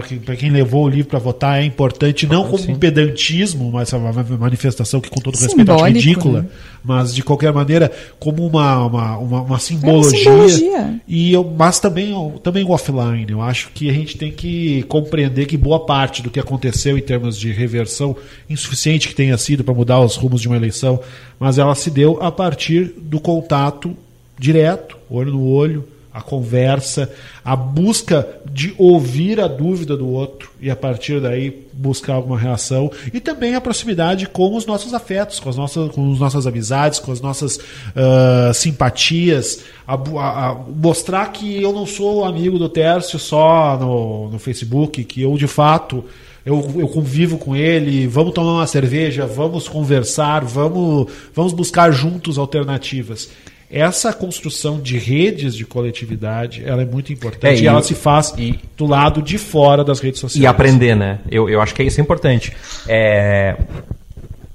que- para quem levou o livro para votar, é importante, não como um pedantismo, mas é uma manifestação que, com todo respeito, acho Simbólico, ridícula. né? Mas, de qualquer maneira, como uma, uma, uma, uma simbologia. simbologia. E eu, mas também, também o offline. Eu acho que a gente tem que compreender que boa parte do que aconteceu em termos de reversão, insuficiente que tenha sido para mudar os rumos de uma eleição, mas ela se deu a partir do contato direto, olho no olho, a conversa, a busca de ouvir a dúvida do outro e a partir daí buscar alguma reação e também a proximidade com os nossos afetos, com as nossas, com as nossas amizades, com as nossas ah, simpatias, a a- a mostrar que eu não sou amigo do Tércio só no, no Facebook, que eu de fato eu, eu convivo com ele, vamos tomar uma cerveja, vamos conversar, vamos, vamos buscar juntos alternativas. Essa construção de redes de coletividade ela é muito importante É, e, e ela se faz do lado de fora das redes sociais. E aprender, né? Eu, eu acho que isso é importante. É,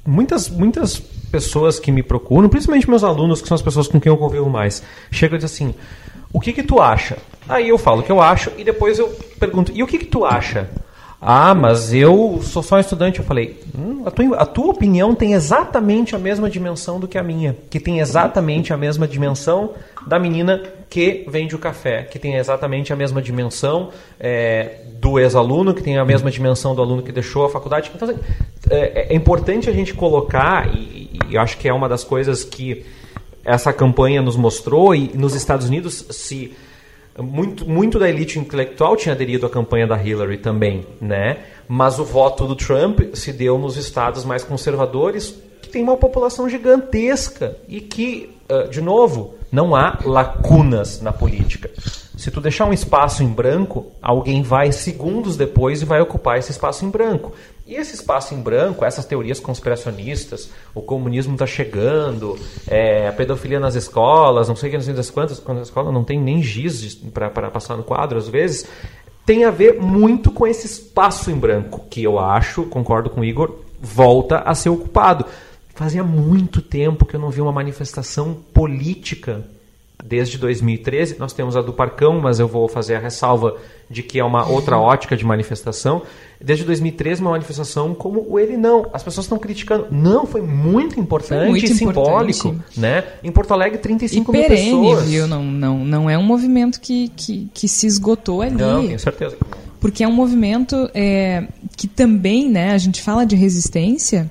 muitas, muitas pessoas que me procuram, principalmente meus alunos, que são as pessoas com quem eu convivo mais, chegam e dizem assim: o que que tu acha? Aí eu falo o que eu acho e depois eu pergunto: e o que que tu acha? Ah, mas eu sou só estudante. Eu falei: "Hum, a, tua, a tua opinião tem exatamente a mesma dimensão do que a minha, que tem exatamente a mesma dimensão da menina que vende o café, que tem exatamente a mesma dimensão é, do ex-aluno, que tem a mesma dimensão do aluno que deixou a faculdade. Então, assim, é, é importante a gente colocar, e, e acho que é uma das coisas que essa campanha nos mostrou, e nos Estados Unidos se muito, muito da elite intelectual tinha aderido à campanha da Hillary também, né? Mas o voto do Trump se deu nos estados mais conservadores, que tem uma população gigantesca e que, ah, de novo, não há lacunas na política. Se tu deixar um espaço em branco, alguém vai segundos depois e vai ocupar esse espaço em branco. E esse espaço em branco, essas teorias conspiracionistas, o comunismo está chegando, é, a pedofilia nas escolas, não sei que, não sei das quantas, quando a escola não tem nem giz para passar no quadro às vezes, tem a ver muito com esse espaço em branco, que eu acho, concordo com o Igor, volta a ser ocupado. Fazia muito tempo que eu não vi uma manifestação política desde 2013. Nós temos a do Parcão, mas eu vou fazer a ressalva de que é uma outra ótica de manifestação. Desde 2013, uma manifestação como o Ele Não. As pessoas estão criticando. Não, foi muito importante Foi muito e simbólico. importante. Né? Em Porto Alegre, 35 e mil perene, pessoas. viu? Não, não, não é um movimento que, que, que se esgotou ali. Não, tenho certeza. Porque é um movimento é, que também, né, a gente fala de resistência,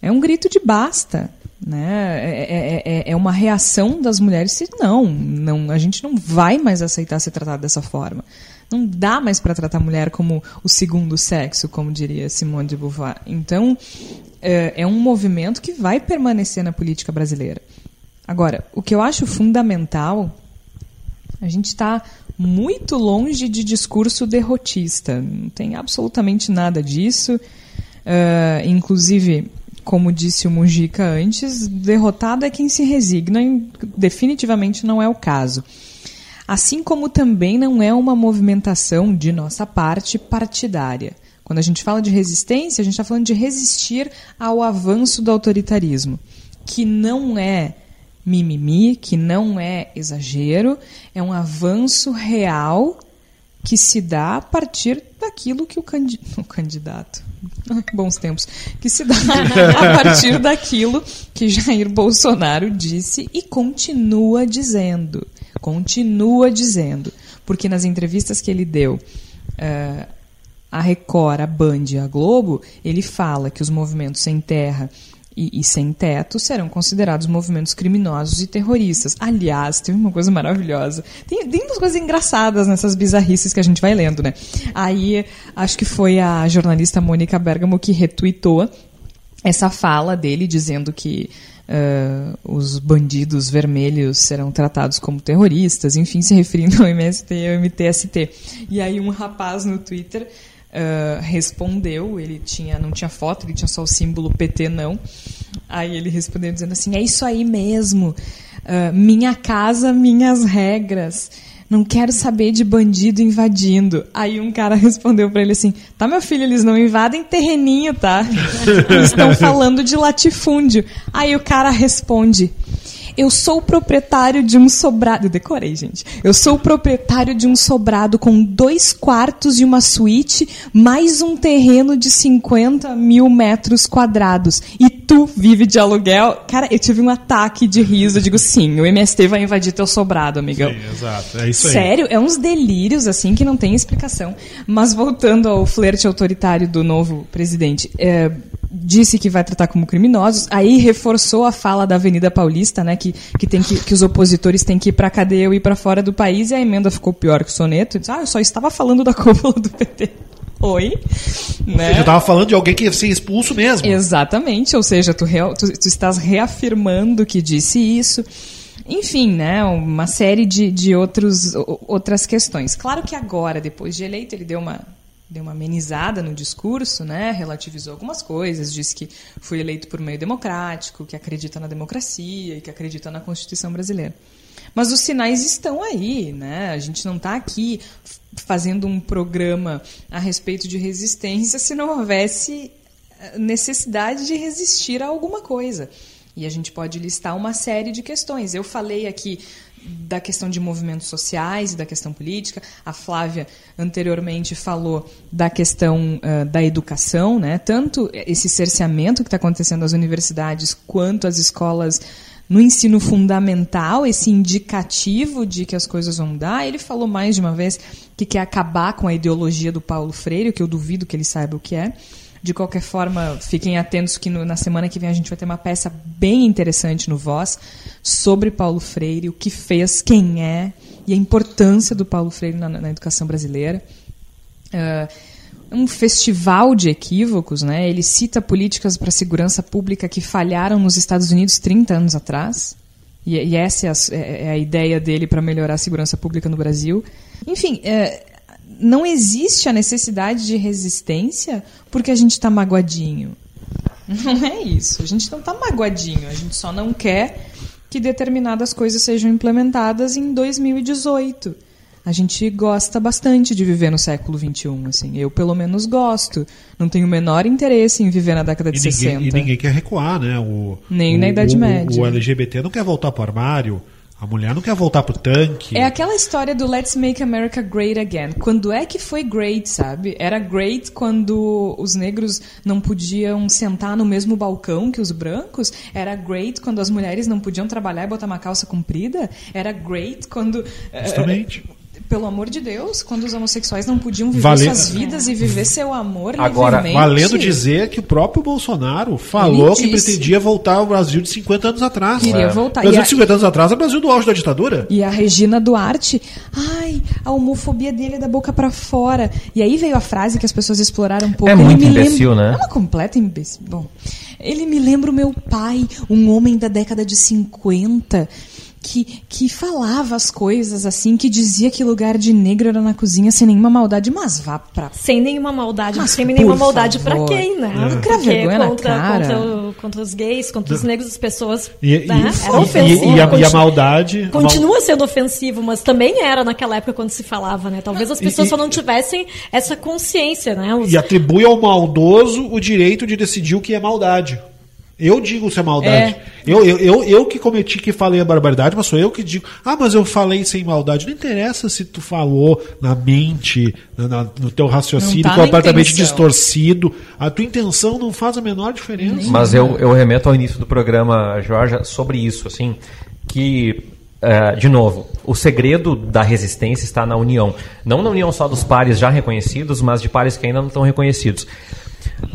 é um grito de basta. Né? É, é, é- é uma reação das mulheres se não, não, a gente não vai mais aceitar ser tratado dessa forma. Não dá mais para tratar a mulher como o segundo sexo, como diria Simone de Beauvoir. Então, é, é um movimento que vai permanecer na política brasileira. Agora, o que eu acho fundamental a gente está muito longe de discurso derrotista. Não tem absolutamente nada disso. Ah, inclusive, como disse o Mujica antes, derrotado é quem se resigna. e definitivamente não é o caso. Assim como também não é uma movimentação de nossa parte partidária. Quando a gente fala de resistência, a gente está falando de resistir ao avanço do autoritarismo, que não é mimimi, que não é exagero, é um avanço real que se dá a partir daquilo que o, candi o candidato, bons tempos, que se dá a partir daquilo que Jair Bolsonaro disse e continua dizendo, continua dizendo, porque nas entrevistas que ele deu uh, a Record, a Band e a Globo, ele fala que os movimentos sem terra e, e, sem teto serão considerados movimentos criminosos e terroristas. Aliás, teve uma coisa maravilhosa. Tem, tem umas coisas engraçadas nessas bizarrices que a gente vai lendo, né? Aí, acho que foi a jornalista Mônica Bergamo que retuitou essa fala dele dizendo que uh, os bandidos vermelhos serão tratados como terroristas, enfim, se referindo ao MST e ao MTST. E aí um rapaz no Twitter uh, respondeu, ele tinha não tinha foto, ele tinha só o símbolo PT não. Aí ele respondeu dizendo assim: é isso aí mesmo, uh, minha casa, minhas regras. Não quero saber de bandido invadindo. Aí um cara respondeu para ele assim: Tá, meu filho, eles não invadem terreninho, tá? Eles estão falando de latifúndio. Aí o cara responde: eu sou proprietário de um sobrado. Eu decorei, gente. Eu sou proprietário de um sobrado com dois quartos e uma suíte, mais um terreno de 50 mil metros quadrados. E tu vive de aluguel. Cara, eu tive um ataque de riso. Eu digo, sim, o MST vai invadir teu sobrado, amigão. Sim, exato. É isso aí. Sério, é uns delírios, assim, que não tem explicação. Mas voltando ao flerte autoritário do novo presidente. É, disse que vai tratar como criminosos, aí reforçou a fala da Avenida Paulista, né, que, que, tem que, que os opositores têm que ir para cadeia ou ir para fora do país, e a emenda ficou pior que o soneto. Disse, ah, eu só estava falando da cúpula do PT. Oi? Né? Eu estava falando de alguém que ia ser expulso mesmo. Exatamente, ou seja, tu, real, tu, tu estás reafirmando que disse isso. Enfim, né, uma série de, de outros, outras questões. Claro que agora, depois de eleito, ele deu uma deu uma amenizada no discurso, né? relativizou algumas coisas, disse que foi eleito por meio democrático, que acredita na democracia e que acredita na Constituição brasileira. Mas os sinais estão aí, né? A gente não está aqui fazendo um programa a respeito de resistência se não houvesse eh, necessidade de resistir a alguma coisa. E a gente pode listar uma série de questões. Eu falei aqui da questão de movimentos sociais e da questão política. A Flávia anteriormente falou da questão uh, da educação, né? tanto esse cerceamento que está acontecendo nas universidades quanto as escolas no ensino fundamental, esse indicativo de que as coisas vão dar. Ele falou mais de uma vez que quer acabar com a ideologia do Paulo Freire, que eu duvido que ele saiba o que é. De qualquer forma, fiquem atentos que no, na semana que vem a gente vai ter uma peça bem interessante no Voz sobre Paulo Freire, o que fez, quem é e a importância do Paulo Freire na, na educação brasileira. Uh, um festival de equívocos, né? Ele cita políticas para segurança pública que falharam nos Estados Unidos 30 anos atrás. E, e essa é a, é, é a, ideia dele para melhorar a segurança pública no Brasil. Enfim, é, não existe a necessidade de resistência porque a gente está magoadinho. Não é isso. A gente não está magoadinho. A gente só não quer que determinadas coisas sejam implementadas em 2018. A gente gosta bastante de viver no século XXI, assim. Eu, pelo menos, gosto. Não tenho o menor interesse em viver na década de e ninguém, 60. E ninguém quer recuar, né? O, Nem o, na Idade o, Média. O LGBT não quer voltar para o armário. A mulher não quer voltar pro tanque. É aquela história do Let's Make America Great Again. Quando é que foi great, sabe? Era great quando os negros não podiam sentar no mesmo balcão que os brancos? Era great quando as mulheres não podiam trabalhar e botar uma calça comprida? Era great quando. Justamente. Uh, pelo amor de Deus, quando os homossexuais não podiam viver suas vidas e viver seu amor Agora, livremente. valendo dizer que o próprio Bolsonaro falou que pretendia voltar ao Brasil de 50 anos atrás. Queria é. voltar. O Brasil de 50 anos atrás é o Brasil do auge da ditadura. E a Regina Duarte, ai, a homofobia dele é da boca para fora. E aí veio a frase que as pessoas exploraram um pouco. É muito imbecil, lembra... né? É uma completa imbecil. Bom, ele me lembra o meu pai, um homem da década de 50 que, que falava as coisas assim, que dizia que lugar de negro era na cozinha sem nenhuma maldade, mas vá pra. Sem nenhuma maldade, Mas, sem nenhuma maldade pra favor. quem, né? É. Porque vergonha na contra, cara. Contra, o- contra os gays, contra os negros, as pessoas. E, né? e- Era e- ofensivo. e a, e a maldade. a mal- Continua sendo ofensivo, mas também era naquela época quando se falava, né? Talvez as E- pessoas e- só não tivessem essa consciência, né? Os- E atribui ao maldoso o direito de decidir o que é maldade. Eu digo se é maldade. É. Eu, eu, eu, eu que cometi que falei a barbaridade, mas sou eu que digo. Ah, mas eu falei sem maldade. Não interessa se tu falou na mente, na- na- no teu raciocínio tá completamente distorcido. A tua intenção não faz a menor diferença. Mas eu, eu remeto ao início do programa, Jorge, sobre isso, assim, que, eh, de novo, o segredo da resistência está na união. Não na união só dos pares já reconhecidos, mas de pares que ainda não estão reconhecidos.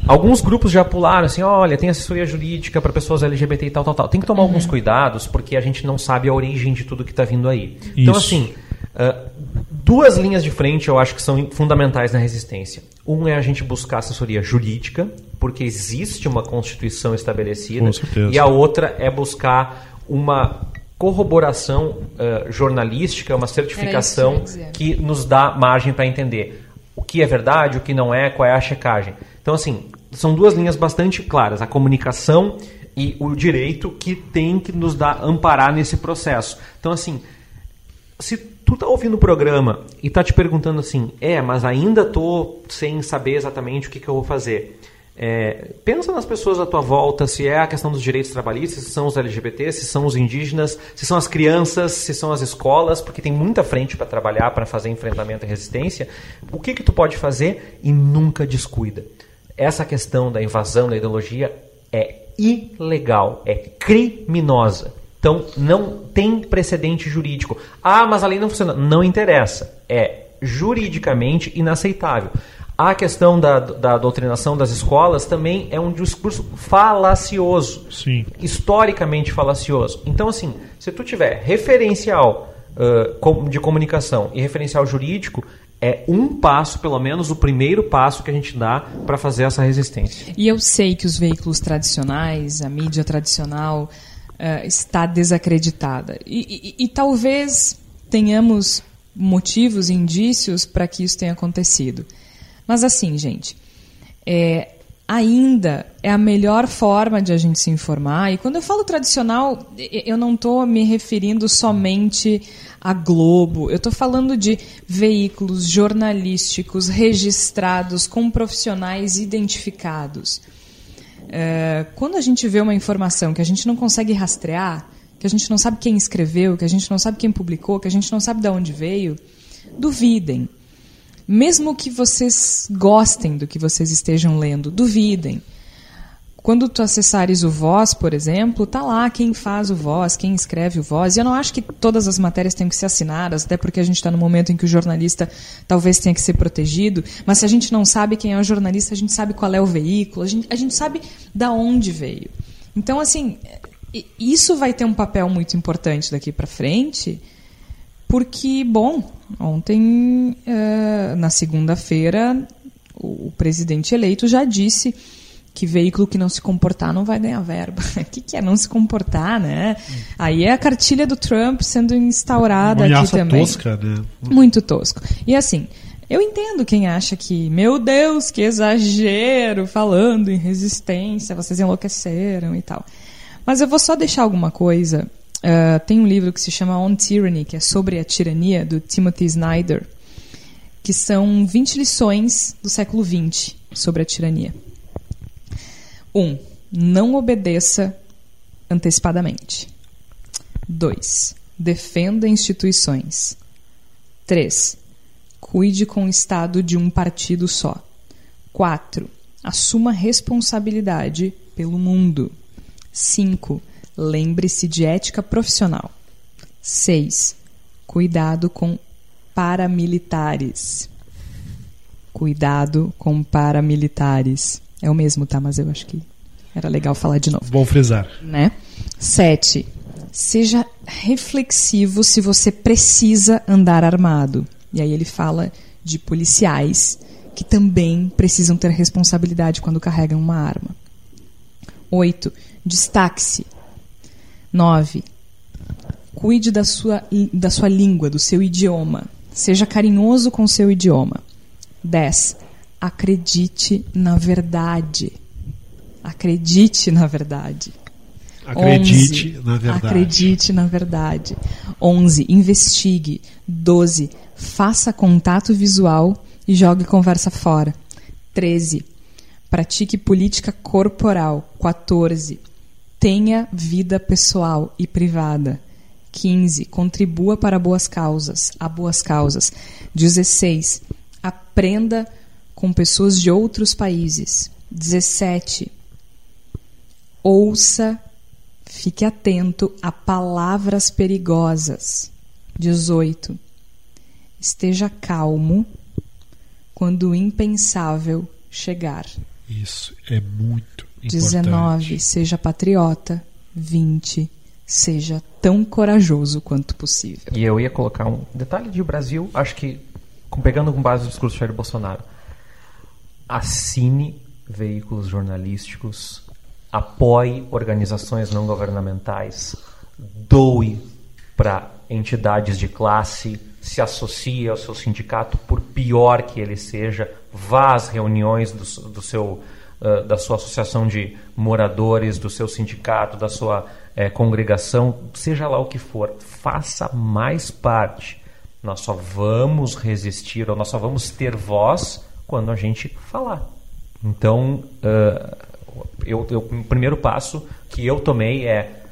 Alguns grupos já pularam assim, olha, tem assessoria jurídica para pessoas LGBT e tal, tal, tal. Tem que tomar alguns cuidados, porque a gente não sabe a origem de tudo que está vindo aí. Então, Isso. assim, ah, duas linhas de frente eu acho que são fundamentais na resistência. Um é a gente buscar assessoria jurídica, porque existe uma constituição estabelecida. Com certeza. E a outra é buscar uma corroboração ah, jornalística, uma certificação que que nos dá margem para entender o que é verdade, o que não é, qual é a checagem. Então, assim, são duas linhas bastante claras: a comunicação e o direito que tem que nos dar amparar nesse processo. Então, assim, se tu tá ouvindo o programa e tá te perguntando assim, é, mas ainda tô sem saber exatamente o que, que eu vou fazer. É, pensa nas pessoas à tua volta, se é a questão dos direitos trabalhistas, se são os LGBT, se são os indígenas, se são as crianças, se são as escolas, porque tem muita frente para trabalhar, para fazer enfrentamento e resistência. O que que tu pode fazer e nunca descuida? Essa questão da invasão da ideologia é ilegal, é criminosa. Então não tem precedente jurídico. Ah, mas a lei não funciona. Não interessa. É juridicamente inaceitável. A questão da, da doutrinação das escolas também é um discurso falacioso. Sim. Historicamente falacioso. Então, assim, se tu tiver referencial com- de comunicação e referencial jurídico, é um passo, pelo menos o primeiro passo que a gente dá para fazer essa resistência. E eu sei que os veículos tradicionais, a mídia tradicional, eh, está desacreditada. E, e- e talvez tenhamos motivos, indícios para que isso tenha acontecido. Mas assim, gente, é, ainda é a melhor forma de a gente se informar. E quando eu falo tradicional, eu não estou me referindo somente a Globo. Eu estou falando de veículos jornalísticos registrados com profissionais identificados. É, quando a gente vê uma informação que a gente não consegue rastrear, que a gente não sabe quem escreveu, que a gente não sabe quem publicou, que a gente não sabe de onde veio, duvidem. Mesmo que vocês gostem do que vocês estejam lendo, duvidem. Quando tu acessares o Voz, por exemplo, tá lá quem faz o Voz, quem escreve o Voz. E eu não acho que todas as matérias tenham que ser assinadas, até porque a gente está no momento em que o jornalista talvez tenha que ser protegido. Mas se a gente não sabe quem é o jornalista, a gente sabe qual é o veículo, a gente, a gente sabe da onde veio. Então, assim, isso vai ter um papel muito importante daqui para frente, porque, bom, ontem, eh, na segunda-feira, o, o presidente eleito já disse que veículo que não se comportar não vai ganhar verba. O que, que é não se comportar, né? Aí é a cartilha do Trump sendo instaurada Uma aqui também. tosca, né? Muito tosco. E assim, eu entendo quem acha que, meu Deus, que exagero falando em resistência, vocês enlouqueceram e tal. Mas eu vou só deixar alguma coisa. Ah, tem um livro que se chama On Tyranny, que é sobre a tirania, do Timothy Snyder, que são 20 lições do século XX sobre a tirania. Um, não obedeça antecipadamente. 2. Defenda instituições. 3. Cuide com o Estado de um partido só. 4. Assuma responsabilidade pelo mundo. 5. Lembre-se de ética profissional. 6. Cuidado com paramilitares. Cuidado com paramilitares. É o mesmo, tá? Mas eu acho que era legal falar de novo Bom frisar. né? Sete, seja reflexivo se você precisa andar armado. E aí ele fala de policiais que também precisam ter responsabilidade quando carregam uma arma. Oito, destaque-se. Nove, Cuide da sua, da sua língua, do seu idioma. Seja carinhoso com o seu idioma. 10. Acredite na verdade. Acredite na verdade. Acredite 11, na verdade. Acredite na verdade. 11. Investigue. 12. Faça contato visual e jogue conversa fora. 13. Pratique política corporal. 14. Tenha vida pessoal e privada. 15. Contribua para boas causas, a boas causas. 16. Aprenda com pessoas de outros países. 17. Ouça, fique atento a palavras perigosas. 18. Esteja calmo quando o impensável chegar. Isso é muito importante. 19. Seja patriota. 20. Seja tão corajoso quanto possível. E eu ia colocar um detalhe de Brasil, acho que pegando com base no discurso do Jair Bolsonaro. Assine veículos jornalísticos, apoie organizações não governamentais, doe para entidades de classe, se associe ao seu sindicato, por pior que ele seja, vá às reuniões do, do seu, da sua associação de moradores, do seu sindicato, da sua eh, congregação, seja lá o que for, faça mais parte. Nós só vamos resistir, ou nós só vamos ter voz quando a gente falar. Então, ah, eu, eu- o primeiro passo que eu tomei é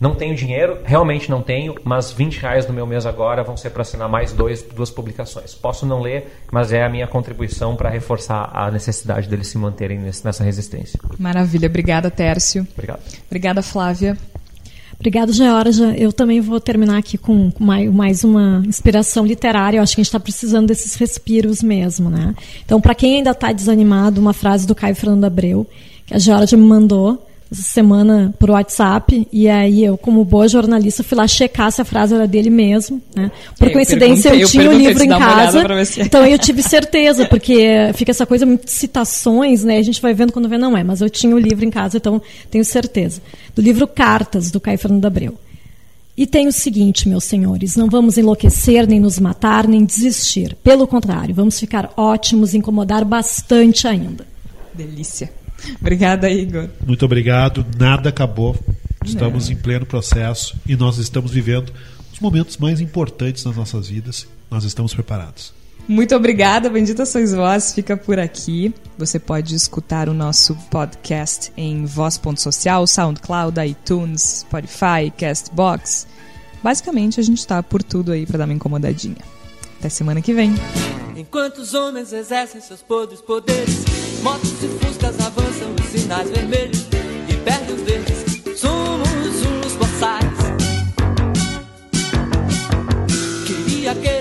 não tenho dinheiro, realmente não tenho, mas 20 reais do meu mês agora vão ser para assinar mais dois, duas publicações. Posso não ler, mas é a minha contribuição para reforçar a necessidade deles se manterem nessa resistência. Maravilha. Obrigada, Tércio. Obrigado. Obrigada, Flávia. Obrigada, Georgia. Eu também vou terminar aqui com mai- mais uma inspiração literária. Eu acho que a gente está precisando desses respiros mesmo, né? Então, para quem ainda está desanimado, uma frase do Caio Fernando Abreu, que a Georgia me mandou essa semana por WhatsApp, e aí eu, como boa jornalista, fui lá checar se a frase era dele mesmo, né? Por Eu coincidência, eu tinha o livro em casa, é. então eu tive certeza, porque fica essa coisa muito de citações, né? A gente vai vendo quando vê, não é, mas eu tinha o livro em casa, então tenho certeza. Do livro Cartas, do Caio Fernando Abreu. E tem o seguinte, meus senhores, não vamos enlouquecer, nem nos matar, nem desistir. Pelo contrário, vamos ficar ótimos, incomodar bastante ainda. Delícia. Obrigada, Igor. Muito obrigado. Nada acabou. Estamos em pleno processo e nós estamos vivendo os momentos mais importantes das nossas vidas. Nós estamos preparados. Muito obrigada, Bendita Sois Vós, fica por aqui. Você pode escutar o nosso podcast em voz.social, SoundCloud, iTunes, Spotify, Castbox. Basicamente, a gente tá por tudo aí pra dar uma incomodadinha. Até semana que vem. Enquanto os homens exercem seus podres poderes, Motos e fuscas avançam, sinais vermelhos e perdem os dedos, Somos uns boçais. Queria que